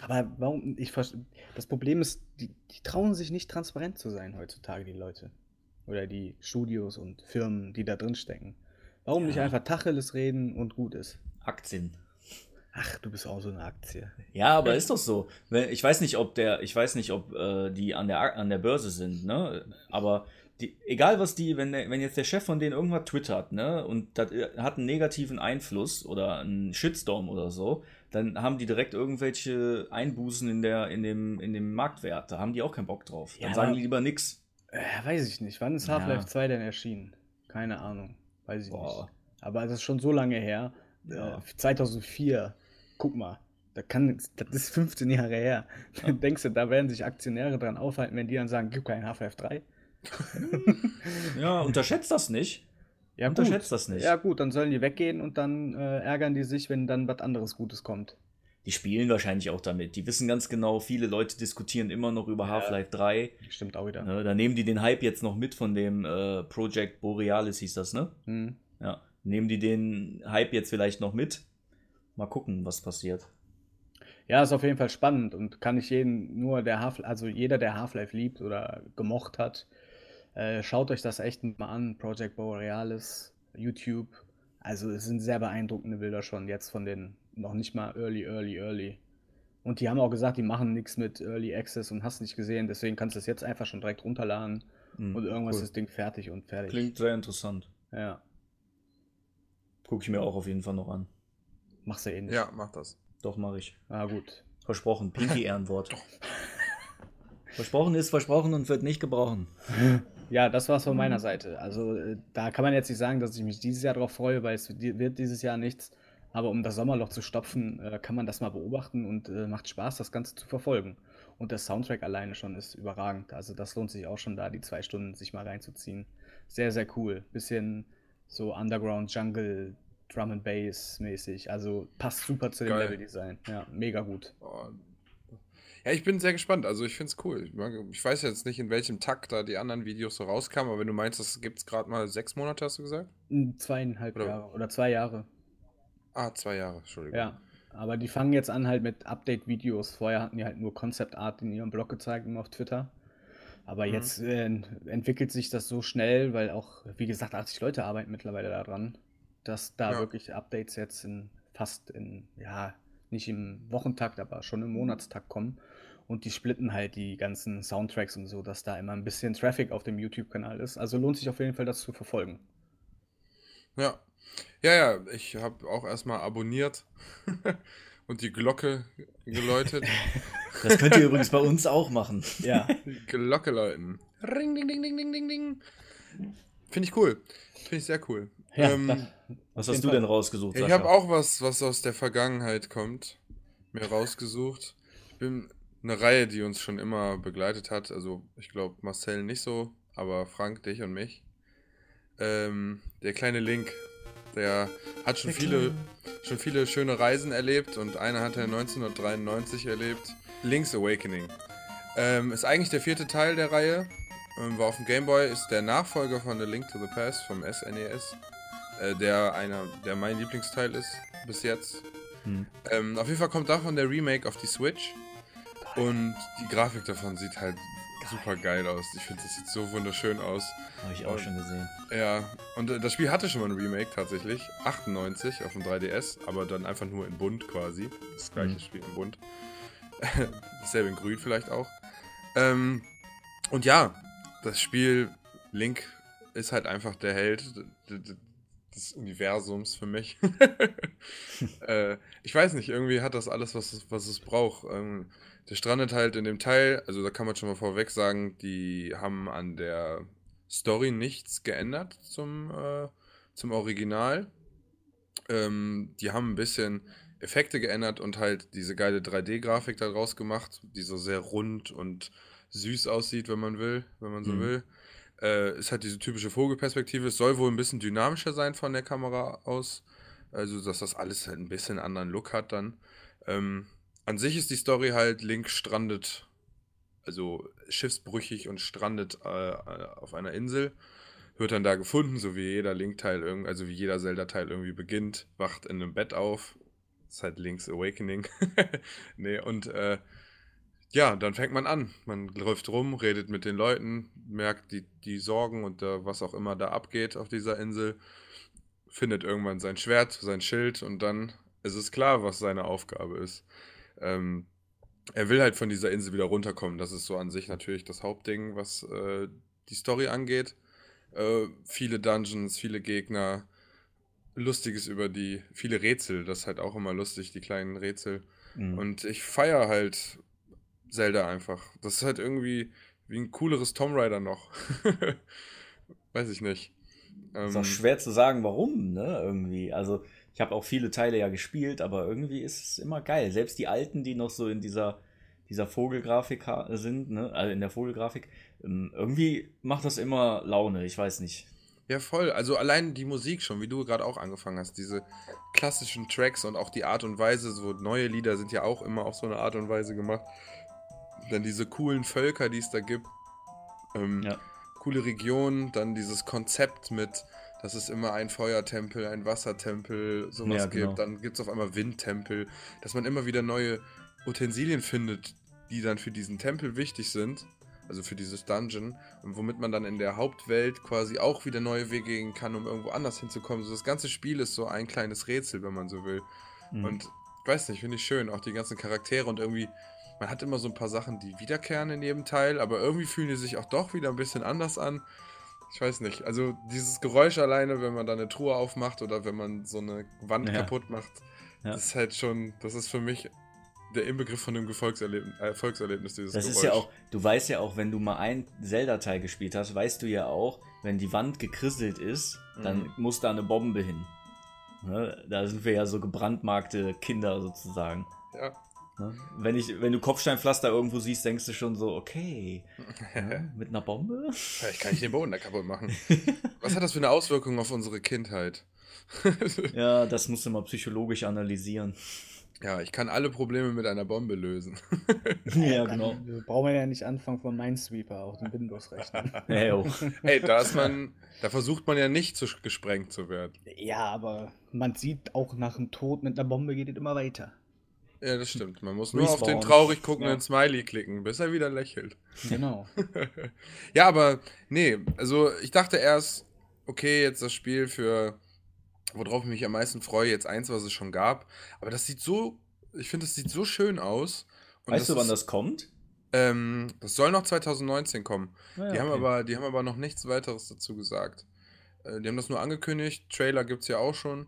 S2: Aber warum, ich das Problem ist, die, die trauen sich nicht transparent zu sein heutzutage, die Leute. Oder die Studios und Firmen, die da drin stecken. Warum nicht
S1: Ja.
S2: einfach Tacheles reden und gut ist?
S1: Aktien.
S2: Ach, du bist auch so eine Aktie.
S1: Ja, aber ist doch so. Wenn- Ich weiß nicht, ob der, ich weiß nicht, ob äh, die an der, an der Börse sind, ne? Aber die, egal was die, wenn, der, wenn jetzt der Chef von denen irgendwas twittert, ne? Und das äh, hat einen negativen Einfluss oder einen Shitstorm oder so, dann haben die direkt irgendwelche Einbußen in der, in dem, in dem Marktwert. Da haben die auch keinen Bock drauf. Dann
S2: Ja,
S1: sagen die lieber nix.
S2: Äh, weiß ich nicht. Wann ist
S1: Ja.
S2: Half-Life 2 denn erschienen? Keine Ahnung. Weiß ich
S1: Boah.
S2: nicht. Aber das ist schon so lange her.
S1: Ja.
S2: Äh, 2004. Guck mal. Da kann, das ist 15 Jahre her. Denkst du, da werden sich Aktionäre dran aufhalten, wenn die dann sagen, gib kein Half-Life 3?
S1: Ja, unterschätzt das nicht.
S2: Ja,
S1: Unterschätzt das nicht.
S2: Ja, gut, dann sollen die weggehen und dann äh, ärgern die sich, wenn dann was anderes Gutes kommt.
S1: Die spielen wahrscheinlich auch damit. Die wissen ganz genau, viele Leute diskutieren immer noch über
S2: Ja.
S1: Half-Life 3.
S2: Stimmt auch wieder.
S1: Ne, da nehmen die den Hype jetzt noch mit von dem äh, Project Borealis, hieß das, ne?
S2: Hm.
S1: Ja. Nehmen die den Hype jetzt vielleicht noch mit? Mal gucken, was passiert.
S2: Ja, ist auf jeden Fall spannend und kann ich jeden, nur der Half, also jeder, der Half-Life liebt oder gemocht hat, äh, schaut euch das echt mal an. Project Borealis, YouTube. Also es sind sehr beeindruckende Bilder schon jetzt von den noch nicht mal Early, Early, Early. Und die haben auch gesagt, die machen nichts mit Early Access und hast nicht gesehen, deswegen kannst du es jetzt einfach schon direkt runterladen
S1: Hm,
S2: und irgendwann ist
S1: cool.
S2: das Ding fertig und fertig.
S1: Klingt sehr interessant.
S2: Ja.
S1: Gucke ich mir auch auf jeden Fall noch an.
S2: Machst du eh nicht.
S3: Ja, mach das.
S1: Doch, mache ich.
S2: Ah, gut.
S1: Versprochen. Pinky Ehrenwort. versprochen ist versprochen und wird nicht gebrochen.
S2: Ja, das war's von meiner Seite. Also, äh, da kann man jetzt nicht sagen, dass ich mich dieses Jahr drauf freue, weil es wird dieses Jahr nichts. Aber um das Sommerloch zu stopfen, äh, kann man das mal beobachten und äh, macht Spaß, das Ganze zu verfolgen. Und der Soundtrack alleine schon ist überragend. Also, das lohnt sich auch schon da, die zwei Stunden sich mal reinzuziehen. Sehr, sehr cool. Bisschen so Underground Jungle Drum and Bass mäßig. Also passt super zu dem. Leveldesign. Ja, mega gut.
S3: Oh. Ja, ich bin sehr gespannt. Also ich finde es cool. Ich, weiß jetzt nicht, in welchem Takt da die anderen Videos so rauskamen, aber wenn du meinst, das gibt es gerade mal sechs Monate, hast du gesagt?
S2: Mm, Zweieinhalb
S3: Oder-
S2: Jahre oder zwei Jahre.
S3: Ah, zwei Jahre, Entschuldigung.
S2: Ja. Aber die fangen jetzt an halt mit Update-Videos. Vorher hatten die halt nur Concept Art in ihrem Blog gezeigt, immer auf Twitter. Aber
S3: Mhm.
S2: jetzt äh, entwickelt sich das so schnell, weil auch, wie gesagt, 80 Leute arbeiten mittlerweile daran, dass da
S3: Ja.
S2: wirklich Updates jetzt in fast in, ja, nicht im Wochentakt, aber schon im Monatstakt kommen. Und die splitten halt die ganzen Soundtracks und so, dass da immer ein bisschen Traffic auf dem YouTube-Kanal ist. Also lohnt sich auf jeden Fall, das zu verfolgen.
S3: Ja. Ja, ja, ich habe auch erstmal abonniert und die Glocke geläutet.
S1: Das könnt ihr übrigens bei uns auch machen.
S2: Ja,
S3: Glocke läuten. Ring, ding, ding, ding, ding, ding, ding. Finde ich cool. Finde ich sehr cool.
S2: ja
S3: Ähm,
S1: Was hast du
S2: Fall.
S1: denn rausgesucht?
S3: Ich
S1: Sascha?
S3: habe auch was, was aus der Vergangenheit kommt, mir rausgesucht. Ich bin eine Reihe, die uns schon immer begleitet hat. Also ich glaube Marcel nicht so, aber Frank, dich und mich. Ähm, der kleine Link, der hat schon
S1: Der
S3: viele, schon viele schöne Reisen erlebt und eine hat er 1993 erlebt. Link's Awakening. Ähm, ist eigentlich der vierte Teil der Reihe. Ähm, war auf dem Game Boy, ist der Nachfolger von The Link to the Past vom SNES. Äh, der einer, der mein Lieblingsteil ist bis jetzt.
S1: Hm.
S3: Ähm, auf jeden Fall kommt davon der Remake auf die Switch. Und die Grafik davon sieht halt super geil aus. Ich finde, das sieht so wunderschön aus.
S1: Habe ich auch schon gesehen.
S3: Ja, und äh, das Spiel hatte schon mal ein Remake tatsächlich. 98 auf dem 3DS, aber dann einfach nur in bunt quasi. Das gleiche
S1: Mhm.
S3: Spiel in bunt. Dasselbe in grün vielleicht auch. Ähm, und ja, das Spiel Link ist halt einfach der Held des Universums für mich. äh, ich weiß nicht, irgendwie hat das alles, was es, was es braucht. Ähm, der strandet halt in dem Teil, also da kann man schon mal vorweg sagen, die haben an der Story nichts geändert zum, äh, zum Original. Ähm, die haben ein bisschen Effekte geändert und halt diese geile 3D-Grafik daraus gemacht, die so sehr rund und süß aussieht, wenn man will, wenn man so
S1: Mhm.
S3: will. Äh, ist halt diese typische Vogelperspektive. Es soll wohl ein bisschen dynamischer sein von der Kamera aus. Also, dass das alles halt ein bisschen anderen Look hat dann. Ähm, an sich ist die Story halt, Link strandet, also schiffsbrüchig und strandet äh, auf einer Insel. Wird dann da gefunden, so wie jeder Link-Teil, also wie jeder Zelda-Teil irgendwie beginnt, wacht in einem Bett auf. Ist halt Link's Awakening. nee, und äh, ja, dann fängt man an. Man läuft rum, redet mit den Leuten, merkt die, die Sorgen und äh, was auch immer da abgeht auf dieser Insel, findet irgendwann sein Schwert, sein Schild und dann ist es klar, was seine Aufgabe ist. Ähm, er will halt von dieser Insel wieder runterkommen. Das ist so an sich natürlich das Hauptding, was äh, die Story angeht. Äh, viele Dungeons, viele Gegner, Lustiges über die, viele Rätsel, das ist halt auch immer lustig, die kleinen Rätsel.
S1: Mhm.
S3: Und ich feiere halt Zelda einfach. Das ist halt irgendwie wie ein cooleres Tomb Raider noch. Weiß ich nicht.
S1: ist
S3: Ähm,
S1: auch schwer zu sagen, warum, ne? Irgendwie. Also, ich habe auch viele Teile ja gespielt, aber irgendwie ist es immer geil. Selbst die alten, die noch so in dieser, dieser Vogelgrafik sind, ne? Also in der Vogelgrafik, ähm, irgendwie macht das immer Laune, ich weiß nicht.
S3: Ja, voll. Also allein die Musik schon, wie du gerade auch angefangen hast, diese klassischen Tracks und auch die Art und Weise, so neue Lieder sind ja auch immer auf so eine Art und Weise gemacht. Dann diese coolen Völker, die es da gibt. Ähm,
S1: Ja.
S3: Coole Regionen, dann dieses Konzept mit, dass es immer ein Feuertempel, ein Wassertempel, sowas
S1: Ja, genau.
S3: gibt. Dann gibt es auf einmal Windtempel, dass man immer wieder neue Utensilien findet, die dann für diesen Tempel wichtig sind. Also für dieses Dungeon. Und womit man dann in der Hauptwelt quasi auch wieder neue Wege gehen kann, um irgendwo anders hinzukommen. So das ganze Spiel ist so ein kleines Rätsel, wenn man so will.
S1: Mhm.
S3: Und ich weiß nicht, finde ich schön. Auch die ganzen Charaktere und irgendwie, man hat immer so ein paar Sachen, die wiederkehren in jedem Teil, aber irgendwie fühlen die sich auch doch wieder ein bisschen anders an. Ich weiß nicht. Also dieses Geräusch alleine, wenn man da eine Truhe aufmacht oder wenn man so eine Wand
S1: Ja.
S3: kaputt macht,
S1: Ja.
S3: das ist halt schon, das ist für mich der Inbegriff von einem Gefolgserlebnis, Erfolgserlebnis, dieses
S1: Das
S3: Geräusch.
S1: ist ja auch, du weißt ja auch, wenn du mal ein Zelda-Teil gespielt hast, weißt du ja auch, wenn die Wand gekrisselt ist, dann
S3: Mhm.
S1: muss da eine Bombe hin. Ne? Da sind wir ja so gebrandmarkte Kinder sozusagen.
S3: Ja.
S1: Ne? Wenn, ich, wenn du Kopfsteinpflaster irgendwo siehst, denkst du schon so, okay, ne? mit einer Bombe?
S3: Vielleicht kann ich den Boden da kaputt machen. Was hat das für eine Auswirkung auf unsere Kindheit?
S1: Ja, das musst du mal psychologisch analysieren.
S3: Ja, ich kann alle Probleme mit einer Bombe lösen.
S1: ja,
S2: Dann
S1: genau.
S2: äh, brauchen wir ja nicht anfangen von Minesweeper auf dem Windows-Rechner.
S1: Ja, jo.
S3: Ey, da ist man, da versucht man ja nicht zu gesprengt zu werden.
S2: ja, aber man sieht auch nach dem Tod mit einer Bombe geht es immer weiter.
S3: Ja, das stimmt. Man muss nur auf den
S1: Respawn.
S3: traurig guckenden
S2: Ja.
S3: Smiley klicken, bis er wieder lächelt.
S2: Genau.
S3: Ja, aber nee, also ich dachte erst, okay, jetzt das Spiel für, worauf ich mich am meisten freue, jetzt eins, was es schon gab. Aber das sieht so, ich finde, das sieht so schön aus. Und
S1: Weißt du, wann
S3: ist,
S1: das kommt?
S3: Ähm, das soll noch 2019 kommen.
S1: Ja,
S3: die, haben
S1: okay.
S3: aber, die haben aber noch nichts weiteres dazu gesagt. Äh, die haben das nur angekündigt. Trailer gibt es ja auch schon.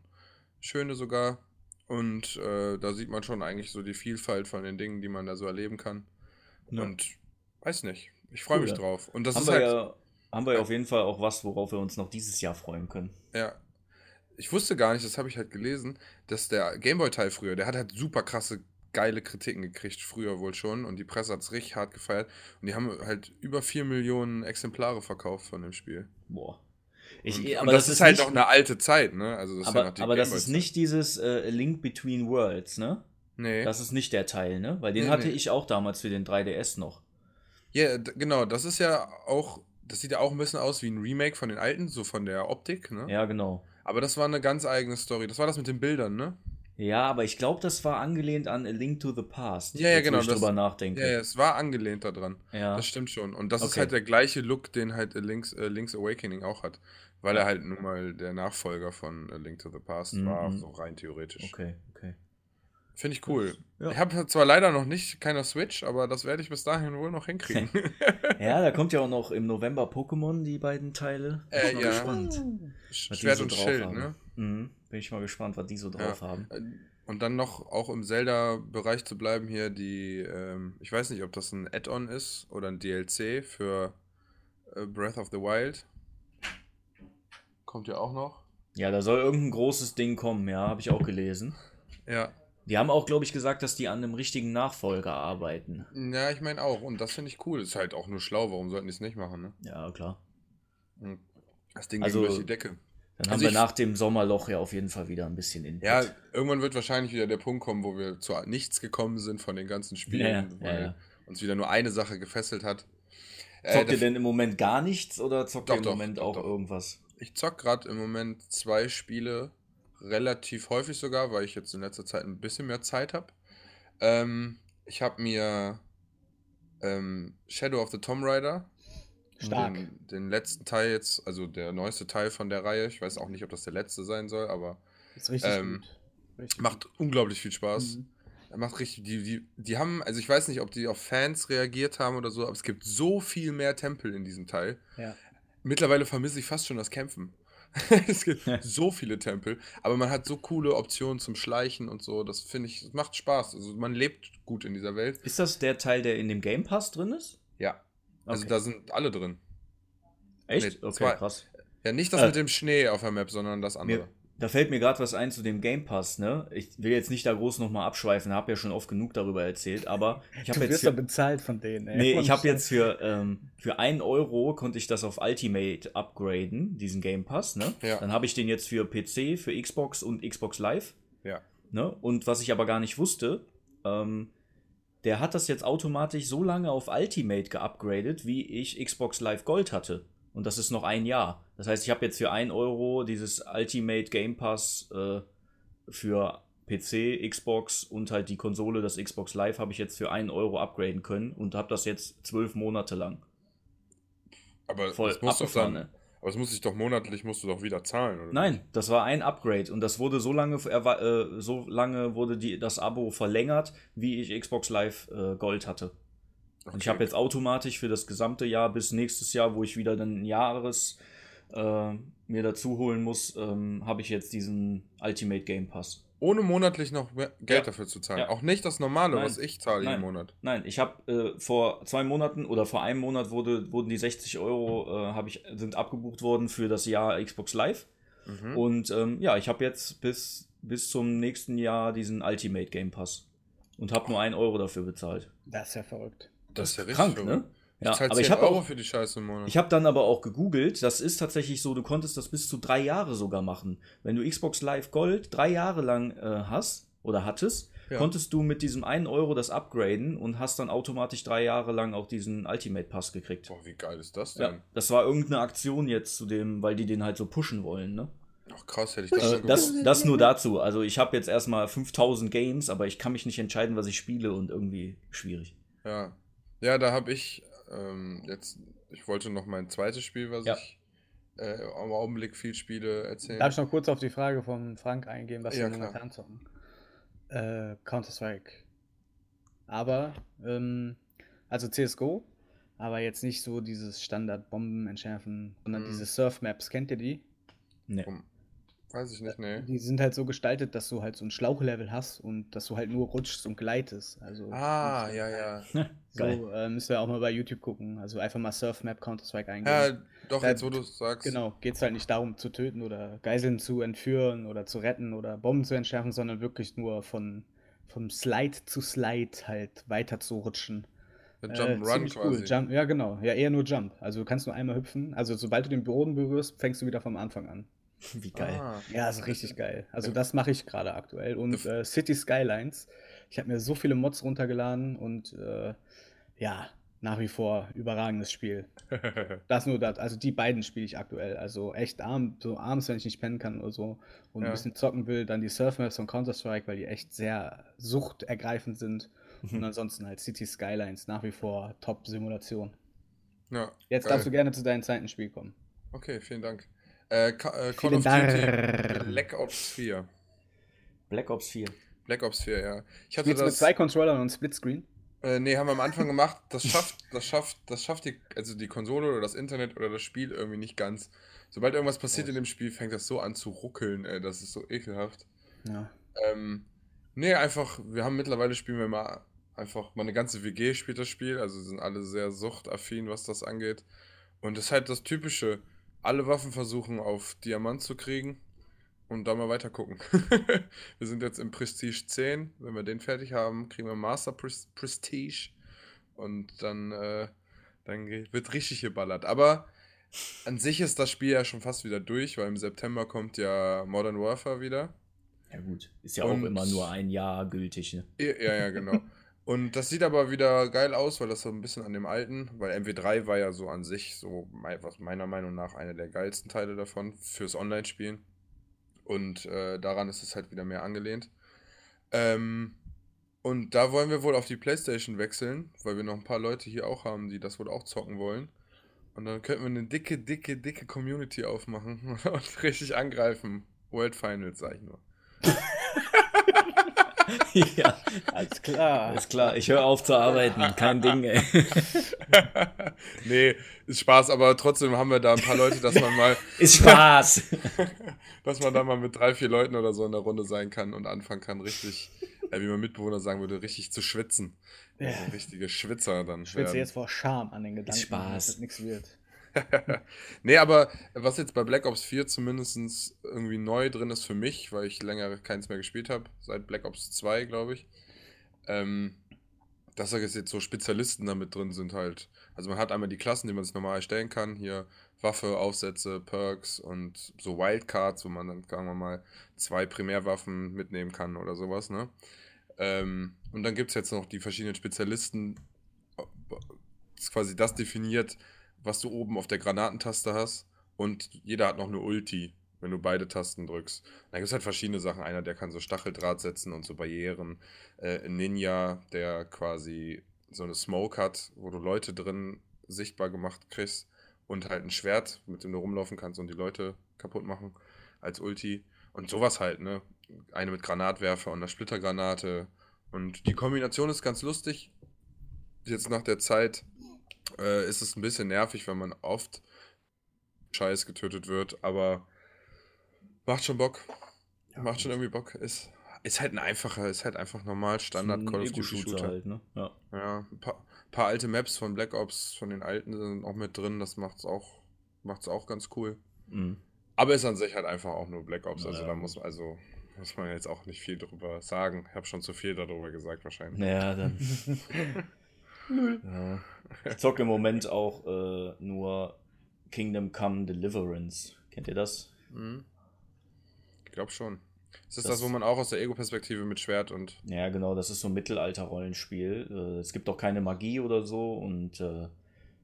S3: Schöne sogar. Und äh, da sieht man schon eigentlich so die Vielfalt von den Dingen, die man da so erleben kann.
S1: Ja.
S3: Und weiß nicht. Ich freue
S1: Cool,
S3: mich
S1: ja.
S3: drauf. Und das
S1: haben,
S3: ist
S1: wir
S3: halt.
S1: ja, haben wir ja auf jeden Fall auch was, worauf wir uns noch dieses Jahr freuen können.
S3: Ja. Ich wusste gar nicht, das habe ich halt gelesen, dass der Gameboy-Teil früher, der hat halt super krasse, geile Kritiken gekriegt, früher wohl schon. Und die Presse hat es richtig hart gefeiert. Und die haben halt über 4 Millionen Exemplare verkauft von dem Spiel.
S1: Boah. Ich,
S3: und,
S1: aber
S3: und das, ist halt
S1: nicht,
S3: noch eine alte Zeit, ne? Also das ist ja
S1: aber, aber das ist nicht dieses äh, Link Between Worlds, ne?
S3: Nee.
S1: Das ist nicht der Teil, ne? Weil den
S3: Nee,
S1: hatte
S3: nee.
S1: ich auch damals für den 3DS noch.
S3: Ja, d- genau, das ist ja auch, das sieht ja auch ein bisschen aus wie ein Remake von den alten, so von der Optik, ne?
S1: Ja, genau.
S3: Aber das war eine ganz eigene Story. Das war das mit den Bildern, ne?
S1: Ja, aber ich glaube, das war angelehnt an A Link to the Past.
S3: Ja, ja, genau,
S1: ich drüber nachdenke.
S3: Ja, ja, es war angelehnt daran.
S1: Ja.
S3: Das stimmt schon. Und das ist
S1: Okay.
S3: halt der gleiche Look, den halt A Link's, äh, Link's Awakening auch hat. Weil er halt nun mal der Nachfolger von A Link to the Past
S1: Mhm.
S3: war, so rein theoretisch.
S1: Okay, okay.
S3: Finde ich cool.
S1: Ja.
S3: Ich habe zwar leider noch nicht keine Switch, aber das werde ich bis dahin wohl noch hinkriegen.
S1: Ja, da kommt ja auch noch im November Pokémon, die beiden Teile. Bin
S3: Äh,
S1: ich mal
S3: ja.
S1: gespannt. was die
S3: Schwert
S1: so
S3: und
S1: drauf
S3: Schild,
S1: haben.
S3: ne?
S1: Mhm. Bin ich mal gespannt, was die so drauf haben.
S3: Äh, Und dann noch auch im Zelda-Bereich zu bleiben hier, die, ähm, ich weiß nicht, ob das ein Add-on ist oder ein DLC für äh, Breath of the Wild. Kommt ja auch noch.
S1: Ja, da soll irgendein großes Ding kommen, ja, habe ich auch gelesen.
S3: Ja.
S1: Die haben auch, glaube ich, gesagt, dass die an einem richtigen Nachfolger arbeiten.
S3: Ja, ich meine auch. Und das finde ich cool. Ist halt auch nur schlau. Warum sollten die es nicht machen, ne?
S1: Ja, klar.
S3: Hm. Das Ding
S1: Also-
S3: durch die Decke.
S1: Dann
S3: Also
S1: haben wir nach dem Sommerloch ja auf jeden Fall wieder ein bisschen Input.
S3: Ja, irgendwann wird wahrscheinlich wieder der Punkt kommen, wo wir zu nichts gekommen sind von den ganzen Spielen,
S1: Ja,
S3: weil
S1: ja, ja.
S3: uns wieder nur eine Sache gefesselt hat. Äh,
S1: Zockt
S3: der-
S1: ihr denn im Moment gar nichts oder zockt
S3: Doch,
S1: ihr im
S3: doch,
S1: Moment
S3: doch,
S1: auch irgendwas?
S3: Ich zock gerade im Moment zwei Spiele, relativ häufig sogar, weil ich jetzt in letzter Zeit ein bisschen mehr Zeit habe. Ähm, ich habe mir ähm, Shadow of the Tomb Raider,
S2: Stark.
S3: Den, den letzten Teil jetzt, also der neueste Teil von der Reihe, ich weiß auch nicht, ob das der letzte sein soll, aber
S2: Ist richtig
S3: Ähm.
S2: Richtig
S3: macht unglaublich viel Spaß.
S2: Mhm.
S3: Macht richtig, die, die, die haben, also ich weiß nicht, ob die auf Fans reagiert haben oder so, aber es gibt so viel mehr Tempel in diesem Teil.
S2: Ja.
S3: Mittlerweile vermisse ich fast schon das Kämpfen. es gibt so viele Tempel, aber man hat so coole Optionen zum Schleichen und so. Das finde ich, das macht Spaß. Also man lebt gut in dieser Welt.
S1: Ist das der Teil, der in dem Game Pass drin ist?
S3: Ja. Also
S1: Okay.
S3: da sind alle drin.
S1: Echt?
S3: nee,
S1: okay, krass.
S3: Ja, nicht das
S1: Äh,
S3: mit dem Schnee auf der Map, sondern das andere.
S1: Mir, da fällt mir gerade was ein zu dem Game Pass, ne? Ich will jetzt nicht da groß nochmal abschweifen, habe ja schon oft genug darüber erzählt, aber ich
S2: Du
S1: habe jetzt
S2: wirst doch
S1: für,
S2: bezahlt von denen, ey.
S1: nee, ich habe jetzt für, ähm, für 1 Euro konnte ich das auf Ultimate upgraden, diesen Game Pass, ne?
S3: Ja.
S1: Dann habe ich den jetzt für PC, für Xbox und Xbox Live,
S3: Ja.
S1: ne? Und was ich aber gar nicht wusste, ähm, der hat das jetzt automatisch so lange auf Ultimate geupgradet, wie ich Xbox Live Gold hatte. Und das ist noch ein Jahr. Das heißt, ich habe jetzt für 1 Euro dieses Ultimate Game Pass äh, für PC, Xbox und halt die Konsole, das Xbox Live, habe ich jetzt für 1 Euro upgraden können und habe das jetzt zwölf Monate lang.
S3: Aber
S1: Voll
S3: das muss doch dann, aber es muss sich doch monatlich, musst du doch wieder zahlen, oder?
S1: Nein, das war ein Upgrade und das wurde so lange, äh, so lange wurde die, das Abo verlängert, wie ich Xbox Live äh, Gold hatte. Und ich habe jetzt automatisch für das gesamte Jahr bis nächstes Jahr, wo ich wieder dann ein Jahres äh, mir dazu holen muss, ähm, habe ich jetzt diesen Ultimate Game Pass.
S3: Ohne monatlich noch mehr Geld
S1: Ja.
S3: dafür zu zahlen.
S1: Ja.
S3: Auch nicht das normale,
S1: Nein.
S3: was ich zahle jeden
S1: Nein.
S3: Monat.
S1: Nein, ich habe äh, vor zwei Monaten oder vor einem Monat wurde, wurden die 60 Euro äh, ich, sind abgebucht worden für das Jahr Xbox Live.
S3: Mhm.
S1: Und ähm, ja, ich habe jetzt bis, bis zum nächsten Jahr diesen Ultimate Game Pass. Und habe nur einen Euro dafür bezahlt.
S2: Das ist ja verrückt.
S3: Das ist ja richtig
S1: Krank, ne?
S3: Ich
S1: Ja, aber ich
S3: 10
S1: habe auch,
S3: für die Scheiße im Monat.
S1: ich habe dann aber auch gegoogelt, das ist tatsächlich so, du konntest das bis zu drei Jahre sogar machen. Wenn du Xbox Live Gold drei Jahre lang äh, hast oder hattest,
S3: Ja.
S1: konntest du mit diesem einen Euro das upgraden und hast dann automatisch drei Jahre lang auch diesen Ultimate Pass gekriegt.
S3: Boah, wie geil ist das denn?
S1: Ja, das war irgendeine Aktion jetzt zu dem, weil die den halt so pushen wollen, ne?
S3: Ach krass, hätte ich das
S1: Äh, das, das nur dazu. Also ich habe jetzt erstmal 5000 Games, aber ich kann mich nicht entscheiden, was ich spiele und irgendwie schwierig.
S3: Ja, ja da habe ich ähm, jetzt, ich wollte noch mein zweites Spiel, was
S1: Ja.
S3: ich äh, im Augenblick viel spiele, erzählen.
S2: Darf ich noch kurz auf die Frage von Frank eingehen, was
S3: Ja,
S2: wir momentan zocken? Äh, Counter-Strike. Aber, ähm, also CSGO, aber jetzt nicht so dieses Standard-Bomben entschärfen, sondern
S3: Mhm.
S2: diese Surf-Maps. Kennt ihr die?
S1: Nee.
S3: Warum? Weiß ich nicht, nee.
S2: Die sind halt so gestaltet, dass du halt so ein Schlauchlevel hast und dass du halt nur rutschst und gleitest. Also,
S3: Ah, ja, ja.
S2: So, äh, müsst ihr auch mal bei YouTube gucken. Also einfach mal Surf-Map Counter-Strike eingeben.
S3: Ja, doch,
S2: Da-
S3: jetzt wo du es sagst.
S2: Genau, geht es halt nicht darum zu töten oder Geiseln zu entführen oder zu retten oder Bomben zu entschärfen, sondern wirklich nur von vom Slide zu Slide halt weiter zu rutschen. Äh,
S3: Jump'n'Run
S2: ziemlich
S3: quasi.
S2: Jump, ja, genau. Ja, eher nur Jump. Also du kannst nur einmal hüpfen. Also sobald du den Boden berührst, fängst du wieder vom Anfang an.
S1: Wie geil.
S3: Ah,
S2: Ja, ist richtig geil. Also das mache ich gerade aktuell. Und äh, City Skylines. Ich habe mir so viele Mods runtergeladen und äh, ja, nach wie vor überragendes Spiel. Das nur das. Also die beiden spiele ich aktuell. Also echt arm, so abends, wenn ich nicht pennen kann oder so und
S3: Ja.
S2: ein bisschen zocken will, dann die Surfmaps von Counter-Strike, weil die echt sehr suchtergreifend sind.
S3: Mhm.
S2: Und ansonsten halt City Skylines nach wie vor Top-Simulation.
S3: ja,
S2: Jetzt
S3: geil.
S2: darfst du gerne zu deinem zweiten Spiel kommen.
S3: Okay, vielen Dank. Äh, äh, Call
S2: Vielen
S3: of Duty. Black Ops 4.
S1: Black Ops 4.
S3: Black Ops 4, ja. Ich hatte
S2: Spielst du mit
S3: das.
S2: zwei Controllern und Splitscreen?
S3: Äh, nee, haben wir am Anfang gemacht. Das schafft, das schafft, das schafft die, also die Konsole oder das Internet oder das Spiel irgendwie nicht ganz. Sobald irgendwas passiert in dem Spiel, fängt das so an zu ruckeln, ey, das ist so ekelhaft.
S2: Ja.
S3: Ähm, nee, einfach, wir haben mittlerweile spielen wir mal einfach, meine ganze WG spielt das Spiel, also sind alle sehr suchtaffin, was das angeht. Und das ist halt das Typische, alle Waffen versuchen auf Diamant zu kriegen und da mal weiter gucken. wir sind jetzt im Prestige 10, wenn wir den fertig haben, kriegen wir Master Pres Prestige und dann, äh, dann wird richtig geballert. Aber an sich ist das Spiel ja schon fast wieder durch, weil im September kommt ja Modern Warfare wieder.
S1: Ja gut. Ist ja
S3: Und-
S1: auch immer nur ein Jahr gültig, ne?
S3: Ja, ja, genau. Und das sieht aber wieder geil aus, weil das so ein bisschen an dem alten, weil MW3 war ja so an sich so, was meiner Meinung nach, einer der geilsten Teile davon fürs Online-Spielen. Und äh, daran ist es halt wieder mehr angelehnt. Ähm, und da wollen wir wohl auf die Playstation wechseln, weil wir noch ein paar Leute hier auch haben, die das wohl auch zocken wollen. Und dann könnten wir eine dicke, dicke, dicke Community aufmachen und richtig angreifen. World Finals, sag ich nur.
S1: ja,
S2: Alles klar.
S1: ist klar. Ich höre auf zu arbeiten. Kein Ding, ey.
S3: nee, ist Spaß, aber trotzdem haben wir da ein paar Leute, dass man mal,
S1: Ist Spaß.
S3: dass man da mal mit drei, vier Leuten oder so in der Runde sein kann und anfangen kann, richtig, äh, wie mein Mitbewohner sagen würde, richtig zu schwitzen.
S2: Ja.
S3: Also richtige Schwitzer dann.
S2: Ich schwitze
S3: werden.
S2: jetzt vor Scham an den Gedanken,
S1: Spaß.
S2: dass das nichts wird.
S3: nee, aber was jetzt bei Black Ops 4 zumindest irgendwie neu drin ist für mich, weil ich länger keins mehr gespielt habe, seit Black Ops 2, glaube ich, ähm, dass da jetzt so Spezialisten damit drin sind halt. Also man hat einmal die Klassen, die man sich normal erstellen kann, hier Waffe, Aufsätze, Perks und so Wildcards, wo man dann, sagen wir mal, zwei Primärwaffen mitnehmen kann oder sowas, ne? Ähm, und dann gibt es jetzt noch die verschiedenen Spezialisten, das ist quasi das definiert, was du oben auf der Granatentaste hast. Und jeder hat noch eine Ulti, wenn du beide Tasten drückst. Da gibt es halt verschiedene Sachen. Einer, der kann so Stacheldraht setzen und so Barrieren. Äh, Ninja, der quasi so eine Smoke hat, wo du Leute drin sichtbar gemacht kriegst. Und halt ein Schwert, mit dem du rumlaufen kannst und die Leute kaputt machen als Ulti. Und sowas halt, ne? Eine mit Granatwerfer und einer Splittergranate. Und die Kombination ist ganz lustig. jetzt nach der Zeit äh, ist es ein bisschen nervig, wenn man oft Scheiß getötet wird, aber macht schon Bock. macht schon irgendwie Bock. Ist, ist halt ein einfacher, ist halt einfach normal Standard Call of Duty Shooter. Halt, ne? Ja, ja ein paar, paar, alte Maps von Black Ops, von den alten sind auch mit drin, das macht's auch, macht's auch ganz cool. Mhm. Aber ist an sich halt einfach auch nur Black Ops, also ja. da muss man, also muss man jetzt auch nicht viel drüber sagen. Ich habe schon zu viel darüber gesagt wahrscheinlich.
S1: Ja, dann. ja. Ich zocke im Moment auch äh, nur Kingdom Come Deliverance. Kennt ihr das? Mhm.
S3: Ich glaube schon. Ist das, das, das, wo man auch aus der Ego-Perspektive mit Schwert und.
S1: Ja, genau, das ist so ein Mittelalter-Rollenspiel. Äh, es gibt auch keine Magie oder so und äh,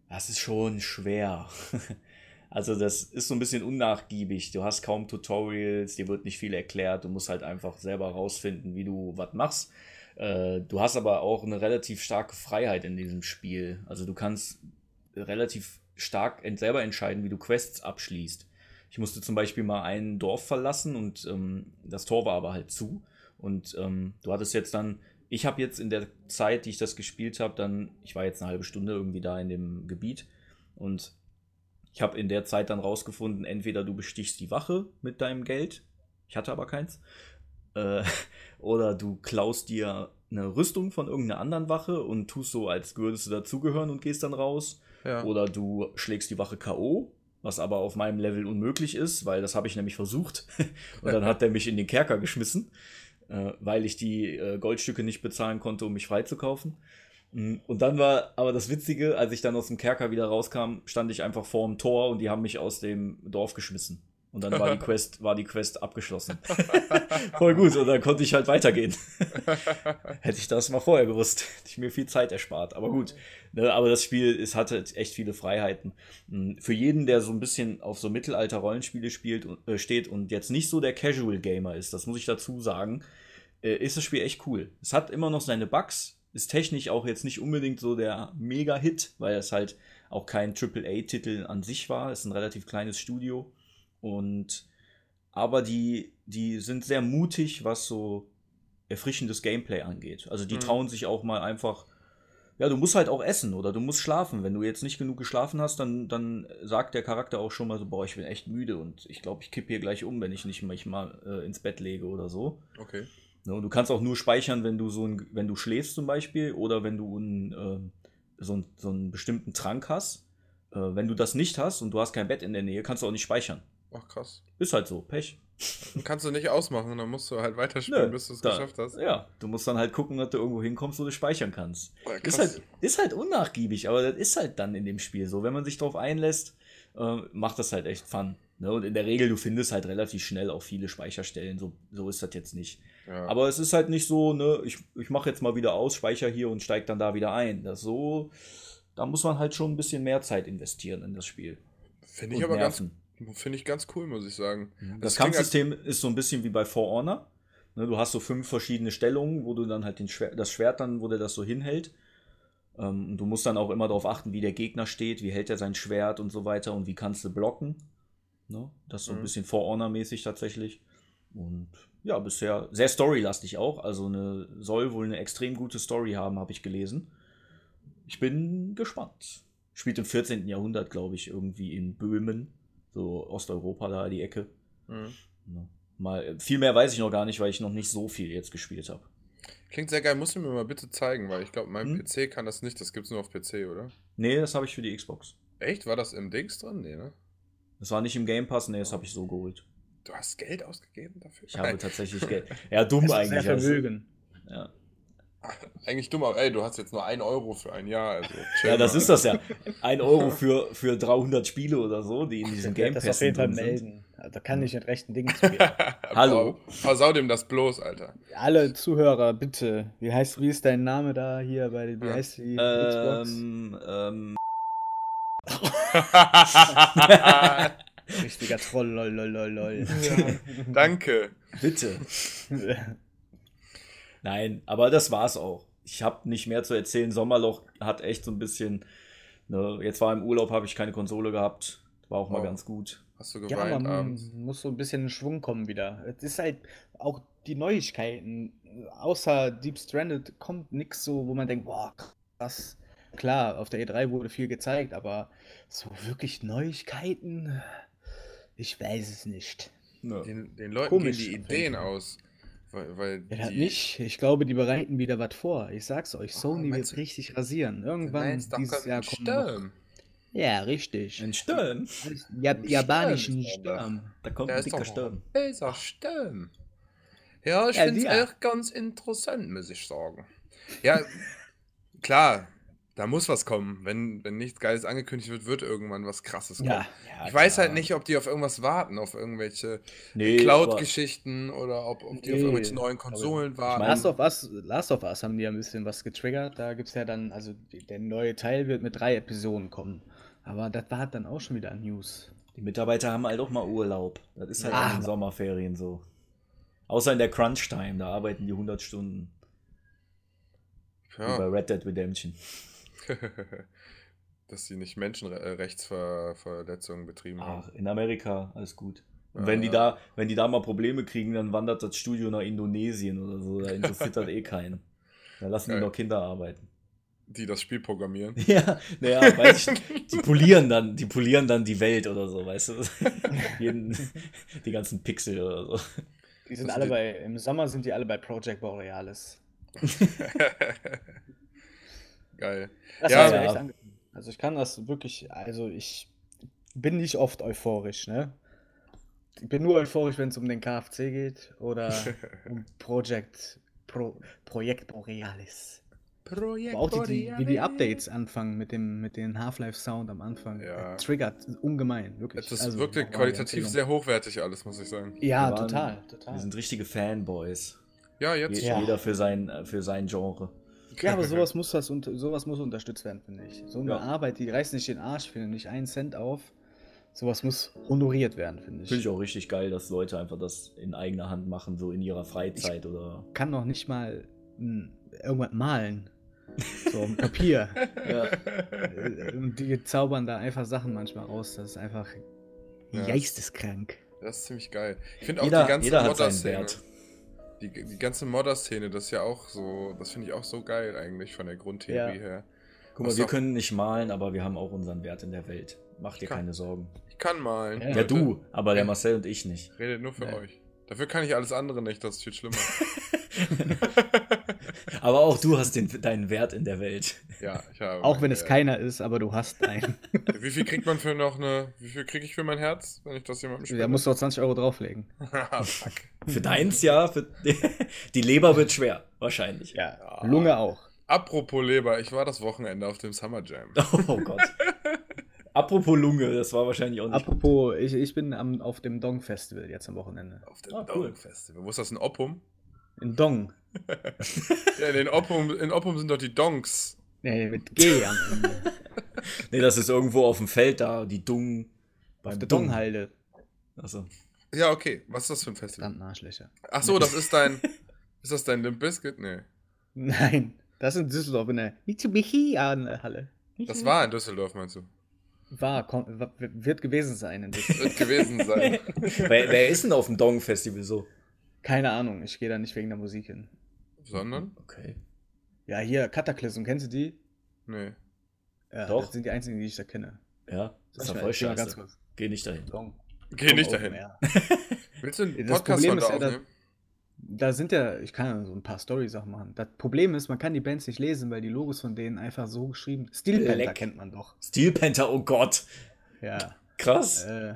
S1: das ist schon schwer. also, das ist so ein bisschen unnachgiebig. Du hast kaum Tutorials, dir wird nicht viel erklärt. Du musst halt einfach selber rausfinden, wie du was machst. Äh, du hast aber auch eine relativ starke Freiheit in diesem Spiel. Also, du kannst relativ stark selber entscheiden, wie du Quests abschließt. Ich musste zum Beispiel mal ein Dorf verlassen und ähm, das Tor war aber halt zu. Und ähm, du hattest jetzt dann, ich habe jetzt in der Zeit, die ich das gespielt habe, dann, ich war jetzt eine halbe Stunde irgendwie da in dem Gebiet und ich habe in der Zeit dann rausgefunden, entweder du bestichst die Wache mit deinem Geld, ich hatte aber keins, äh, oder du klaust dir eine Rüstung von irgendeiner anderen Wache und tust so, als würdest du dazugehören und gehst dann raus. Ja. Oder du schlägst die Wache K.O., was aber auf meinem Level unmöglich ist, weil das habe ich nämlich versucht. und dann hat er mich in den Kerker geschmissen, äh, weil ich die äh, Goldstücke nicht bezahlen konnte, um mich freizukaufen. Mm, und dann war aber das Witzige, als ich dann aus dem Kerker wieder rauskam, stand ich einfach vor dem Tor und die haben mich aus dem Dorf geschmissen. Und dann war die Quest, war die Quest abgeschlossen. Voll gut. Und dann konnte ich halt weitergehen. Hätte ich das mal vorher gewusst, hätte ich mir viel Zeit erspart. Aber gut. Ne, aber das Spiel, es hatte echt viele Freiheiten. Hm, für jeden, der so ein bisschen auf so Mittelalter-Rollenspiele spielt, äh, steht und jetzt nicht so der Casual Gamer ist, das muss ich dazu sagen, äh, ist das Spiel echt cool. Es hat immer noch seine Bugs, ist technisch auch jetzt nicht unbedingt so der Mega-Hit, weil es halt auch kein AAA-Titel an sich war. Es ist ein relativ kleines Studio. Und aber die, die sind sehr mutig, was so erfrischendes Gameplay angeht. Also die mhm. trauen sich auch mal einfach. Ja, du musst halt auch essen oder du musst schlafen. Wenn du jetzt nicht genug geschlafen hast, dann, dann sagt der Charakter auch schon mal so, boah, ich bin echt müde und ich glaube, ich kippe hier gleich um, wenn ich nicht mich mal äh, ins Bett lege oder so.
S3: Okay.
S1: Ja, ne, und du kannst auch nur speichern, wenn du so ein, wenn du schläfst zum Beispiel oder wenn du ein, äh, so, ein, so einen bestimmten Trank hast. Äh, wenn du das nicht hast und du hast kein Bett in der Nähe, kannst du auch nicht speichern.
S3: Ach krass.
S1: Ist halt so, Pech.
S3: Kannst du nicht ausmachen, dann musst du halt weiterspielen, Nö, bis du es geschafft hast.
S1: Ja, du musst dann halt gucken, dass du irgendwo hinkommst, wo du speichern kannst. Oh, ist, halt, ist halt unnachgiebig, aber das ist halt dann in dem Spiel so. Wenn man sich darauf einlässt, äh, macht das halt echt Fun. Ne? Und in der Regel, du findest halt relativ schnell auch viele Speicherstellen. So, so ist das jetzt nicht. Ja. Aber es ist halt nicht so, ne, ich, ich mache jetzt mal wieder aus, speicher hier und steige dann da wieder ein. Das so, da muss man halt schon ein bisschen mehr Zeit investieren in das Spiel.
S3: Finde ich aber Nerven. ganz Finde ich ganz cool, muss ich sagen.
S1: Mhm. Das, das Kampfsystem ist so ein bisschen wie bei For Honor. Ne, du hast so fünf verschiedene Stellungen, wo du dann halt den Schwer das Schwert dann, wo der das so hinhält. Ähm, du musst dann auch immer darauf achten, wie der Gegner steht, wie hält er sein Schwert und so weiter und wie kannst du blocken. Ne? Das ist so ein mhm. bisschen For Honor-mäßig tatsächlich. Und ja, bisher sehr storylastig auch. Also eine, soll wohl eine extrem gute Story haben, habe ich gelesen. Ich bin gespannt. Spielt im 14. Jahrhundert, glaube ich, irgendwie in Böhmen so Osteuropa da die Ecke. Mhm. Ja. Mal, viel mehr weiß ich noch gar nicht, weil ich noch nicht so viel jetzt gespielt habe.
S3: Klingt sehr geil, musst du mir mal bitte zeigen, weil ich glaube, mein hm? PC kann das nicht, das gibt es nur auf PC, oder?
S1: Nee, das habe ich für die Xbox.
S3: Echt? War das im Dings drin? Nee, ne?
S1: Das war nicht im Game Pass, nee, das habe ich so geholt.
S3: Du hast Geld ausgegeben dafür?
S1: Ich habe tatsächlich Geld. Ja, dumm eigentlich. Sehr.
S2: Vermögen.
S1: Also. Ja.
S3: Eigentlich dumm, aber ey, du hast jetzt nur ein Euro für ein Jahr. Also
S1: ja, das ist das ja. Ein Euro für, für 300 Spiele oder so, die in diesem Game Pass sind. Das auf jeden Fall
S2: melden. Da kann ich mit rechten Dingen zugehen.
S1: Hallo.
S3: Versau dem das bloß, Alter.
S2: Alle Zuhörer, bitte. Wie heißt, wie ist dein Name da hier bei, wie heißt die
S1: ähm, Xbox? Ähm,
S2: Richtiger Troll, lol, lol, lol, lol.
S3: Ja, danke.
S1: Bitte. Nein, aber das war's auch. Ich habe nicht mehr zu erzählen. Sommerloch hat echt so ein bisschen. Ne, jetzt war im Urlaub, habe ich keine Konsole gehabt. War auch oh. mal ganz gut.
S3: Hast du geweint ja, man abends?
S2: muss so ein bisschen in Schwung kommen wieder. Es ist halt auch die Neuigkeiten. Außer Deep Stranded kommt nichts so, wo man denkt, boah, krass. klar, auf der E3 wurde viel gezeigt, aber so wirklich Neuigkeiten, ich weiß es nicht.
S1: Ja.
S3: Den, den Leuten
S2: Komisch,
S3: gehen die Ideen aus. Weil, weil
S2: Ja,
S3: die,
S2: nicht. Ich glaube, die bereiten wieder was vor. Ich sag's euch, Sony
S3: meinst
S2: wird
S3: du-
S2: richtig rasieren. Irgendwann
S3: meinst doch
S2: dieses Jahr noch.
S3: Sturm.
S2: Ja, richtig.
S1: Ein Sturm.
S2: Ja,
S3: Ein
S2: japanischen
S3: Sturm.
S2: Sturm.
S1: Da kommt
S3: Der
S1: ein dicker Sturm.
S3: ein böser Sturm. Ja, ich
S2: Ja,
S3: finde es
S2: ja.
S3: auch ganz interessant, muss ich sagen. Ja, klar, da muss was kommen. Wenn, wenn nichts Geiles angekündigt wird, wird irgendwann was Krasses kommen.
S2: Ja,
S3: ich weiß halt nicht, ob die auf irgendwas warten, auf irgendwelche
S1: Nee,
S3: Cloud-Geschichten oder ob, ob die auf
S2: Nee,
S3: irgendwelche neuen Konsolen warten.
S1: mein-
S2: Last of Us, Last of Us haben die ja ein bisschen was getriggert. Da gibt's ja dann, also der neue Teil wird mit drei Episoden kommen. Aber das war dann auch schon wieder News.
S1: Die Mitarbeiter haben halt auch mal Urlaub. Das ist halt
S2: Ja.
S1: in den Sommerferien so. Außer in der Crunch-Time, da arbeiten die 100 Stunden.
S3: Ja,
S1: Red Dead Redemption.
S3: dass sie nicht Menschenrechtsverletzungen betrieben
S1: Ach,
S3: haben.
S1: in Amerika, alles gut. Und
S3: Ja,
S1: wenn die
S3: ja.
S1: da, wenn die da mal Probleme kriegen, dann wandert das Studio nach Indonesien oder so. Da interessiert das eh keinen. Da lassen die
S3: Geil.
S1: noch Kinder arbeiten.
S3: Die das Spiel programmieren.
S1: Ja, naja, weiß ich, die polieren dann, die polieren dann die Welt oder so, weißt du? Jeden, die ganzen Pixel oder so.
S2: Die sind
S3: Das
S2: alle
S3: sind
S2: bei, im Sommer sind die alle bei Project Borealis.
S3: Geil.
S2: Das
S3: Ja,
S1: ja.
S2: echt. Also ich kann das wirklich, also ich bin nicht oft euphorisch, ne? Ich bin nur euphorisch, wenn es um den KFC geht oder um Project Pro, Projekt Borealis.
S3: Projekt
S2: Aber auch die, die, wie die. Updates anfangen mit dem, mit dem Half-Life-Sound am Anfang.
S3: Ja.
S2: Triggert ungemein, wirklich.
S3: Das
S2: Also,
S3: wirkte
S2: nochmal die
S3: qualitativ sehr hochwertig alles, muss ich sagen.
S2: Ja,
S1: Wir waren-
S2: total, total.
S1: Wir sind richtige Fanboys.
S3: Ja, jetzt
S1: Je,
S2: Ja.
S1: Jeder für sein, für sein Genre.
S2: Ja, aber sowas muss, das, und, sowas muss unterstützt werden, finde ich. So eine
S1: Ja.
S2: Arbeit, die reißt nicht den Arsch für nicht einen Cent auf. Sowas muss honoriert werden, finde ich.
S1: Finde ich auch richtig geil, dass Leute einfach das in eigener Hand machen, so in ihrer Freizeit oder.
S2: kann noch nicht mal hm, irgendwas malen. So auf dem Papier.
S1: Ja.
S2: Und die zaubern da einfach Sachen manchmal raus. Das ist einfach
S3: Ja.
S2: geisteskrank.
S3: Das ist ziemlich geil. Ich finde auch
S1: Jeder,
S3: die ganze
S1: jeder hat seinen
S3: Modder-Szene.
S1: Wert.
S3: Die, die ganze Modder-Szene, das ist ja auch so, das finde ich auch so geil eigentlich von der Grundtheorie
S2: Ja.
S3: her.
S1: Guck
S3: Was
S1: mal, wir
S3: doch-
S1: können nicht malen, aber wir haben auch unseren Wert in der Welt. Mach dir
S3: Kann-
S1: keine Sorgen.
S3: Ich kann malen.
S2: Ja.
S1: Ja,
S3: Leute.
S1: du, aber der. Marcel und ich nicht.
S3: Redet nur für
S2: Ja.
S3: euch. Dafür kann ich alles andere nicht, das ist viel schlimmer.
S1: Aber auch du hast den, deinen Wert in der Welt.
S3: ja, ich habe.
S2: Auch wenn es keiner ist, aber du hast einen.
S3: Wie viel kriegt man für noch eine. Wie viel kriege ich für mein Herz, wenn ich das jemandem spiele?
S2: da musst du auch 20 Euro drauflegen.
S3: Ah, Fuck.
S1: Für deins ja, für die Leber wird schwer, wahrscheinlich.
S2: Ja. Lunge auch.
S3: Apropos Leber, ich war das Wochenende auf dem Summer Jam.
S1: Oh Gott. Apropos Lunge, das war wahrscheinlich auch nicht.
S2: Apropos, ich, ich bin am, auf dem Dong Festival jetzt am Wochenende.
S3: Auf dem
S1: Ah,
S3: Dong
S1: cool.
S3: Festival. Wo ist das in Oppum?
S2: In Dong.
S3: Ja, in, Oppum, in Oppum sind doch die Donks.
S2: Nee, mit G am Ende.
S1: Nee, das ist irgendwo auf dem Feld da, die Dung. Beim
S2: der
S1: Dung.
S2: Donghalde.
S1: Achso.
S3: Ja, okay. Was ist das für ein Festival?
S2: Verdammt Arschlöcher.
S3: Ach so, das ist dein. Ist das dein Limp Bizkit? Nee.
S2: Nein, das ist in Düsseldorf in der Mitsubishi-Halle.
S3: Das war in Düsseldorf, meinst du?
S2: War, komm, wird gewesen sein in Düsseldorf.
S3: Wird gewesen sein.
S1: wer, wer ist denn auf dem Dong-Festival so?
S2: Keine Ahnung, ich gehe da nicht wegen der Musik hin.
S3: Sondern?
S1: Okay.
S2: Ja, hier, Cataclysm, kennst du die?
S3: Nee.
S2: Ja,
S1: Doch.
S2: Das sind die einzigen, die ich da kenne.
S1: Ja, das ist ja voll scheiße.
S2: kurz.
S1: Geh nicht dahin.
S2: Dong.
S3: Geh nicht
S2: Dong
S3: dahin. Willst du einen
S2: Das
S3: Podcast
S2: Problem ist ja, dass-
S3: aufnehmen?
S2: Da sind ja, ich kann ja so ein paar Story-Sachen machen. Das Problem ist, man kann die Bands nicht lesen, weil die Logos von denen einfach so geschrieben Steel Panther
S1: Leck.
S2: kennt man doch.
S1: Steel Panther, oh Gott.
S2: Ja.
S1: Krass.
S2: Äh,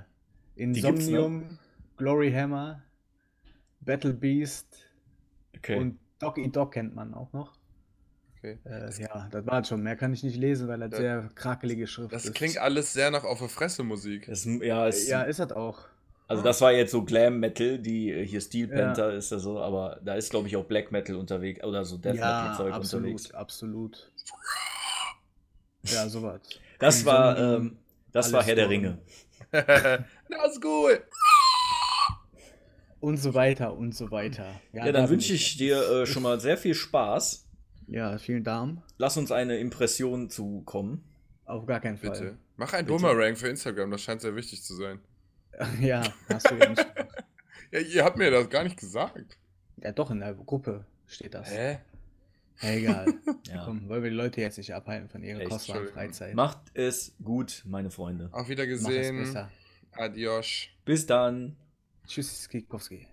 S1: gibt's,
S2: Insomnium, Glory Hammer, Battle Beast
S1: Okay.
S2: und Dog Eat Dog kennt man auch noch.
S3: Okay.
S2: Äh, ja, das war schon. Mehr kann ich nicht lesen, weil das
S3: Ja.
S2: sehr krakelige Schrift
S3: Das
S2: ist.
S3: klingt alles sehr nach auf der Fresse Musik.
S1: das, ja, es,
S2: Ja, ist das auch.
S1: also das war jetzt so Glam Metal, die äh, hier Steel
S2: Ja.
S1: Panther ist ja so, aber da ist glaube ich auch Black Metal unterwegs oder so Death
S2: ja,
S1: Metal Zeug
S2: absolut,
S1: unterwegs.
S2: absolut. Ja, sowas.
S1: Das war
S2: Insomnium,
S1: ähm, das war Herr der
S2: so.
S1: Ringe.
S3: das ist gut.
S2: Und so weiter und so weiter.
S1: Ja,
S2: da
S1: dann
S2: bin
S1: wünsche ich dir äh, schon mal sehr viel Spaß.
S2: Ja, vielen Dank.
S1: Lass uns eine Impression zukommen.
S2: Auf gar keinen Fall.
S3: Bitte. Mach ein. Boomerang für Instagram, das scheint sehr wichtig zu sein.
S2: Ja, hast du ja nicht. gemacht.
S3: Ja, ihr habt mir das gar nicht gesagt.
S2: Ja, doch, in der Gruppe steht das.
S3: Hä?
S2: Egal.
S1: Ja.
S2: Komm, wollen wir die Leute jetzt nicht abhalten von ihrer
S1: Echt,
S2: kostbaren. Freizeit.
S1: Macht es gut, meine Freunde.
S3: Auf
S2: Mach es
S3: Wiedergesehen.
S2: besser.
S3: Adios.
S1: Bis dann.
S2: Choose Kikowski.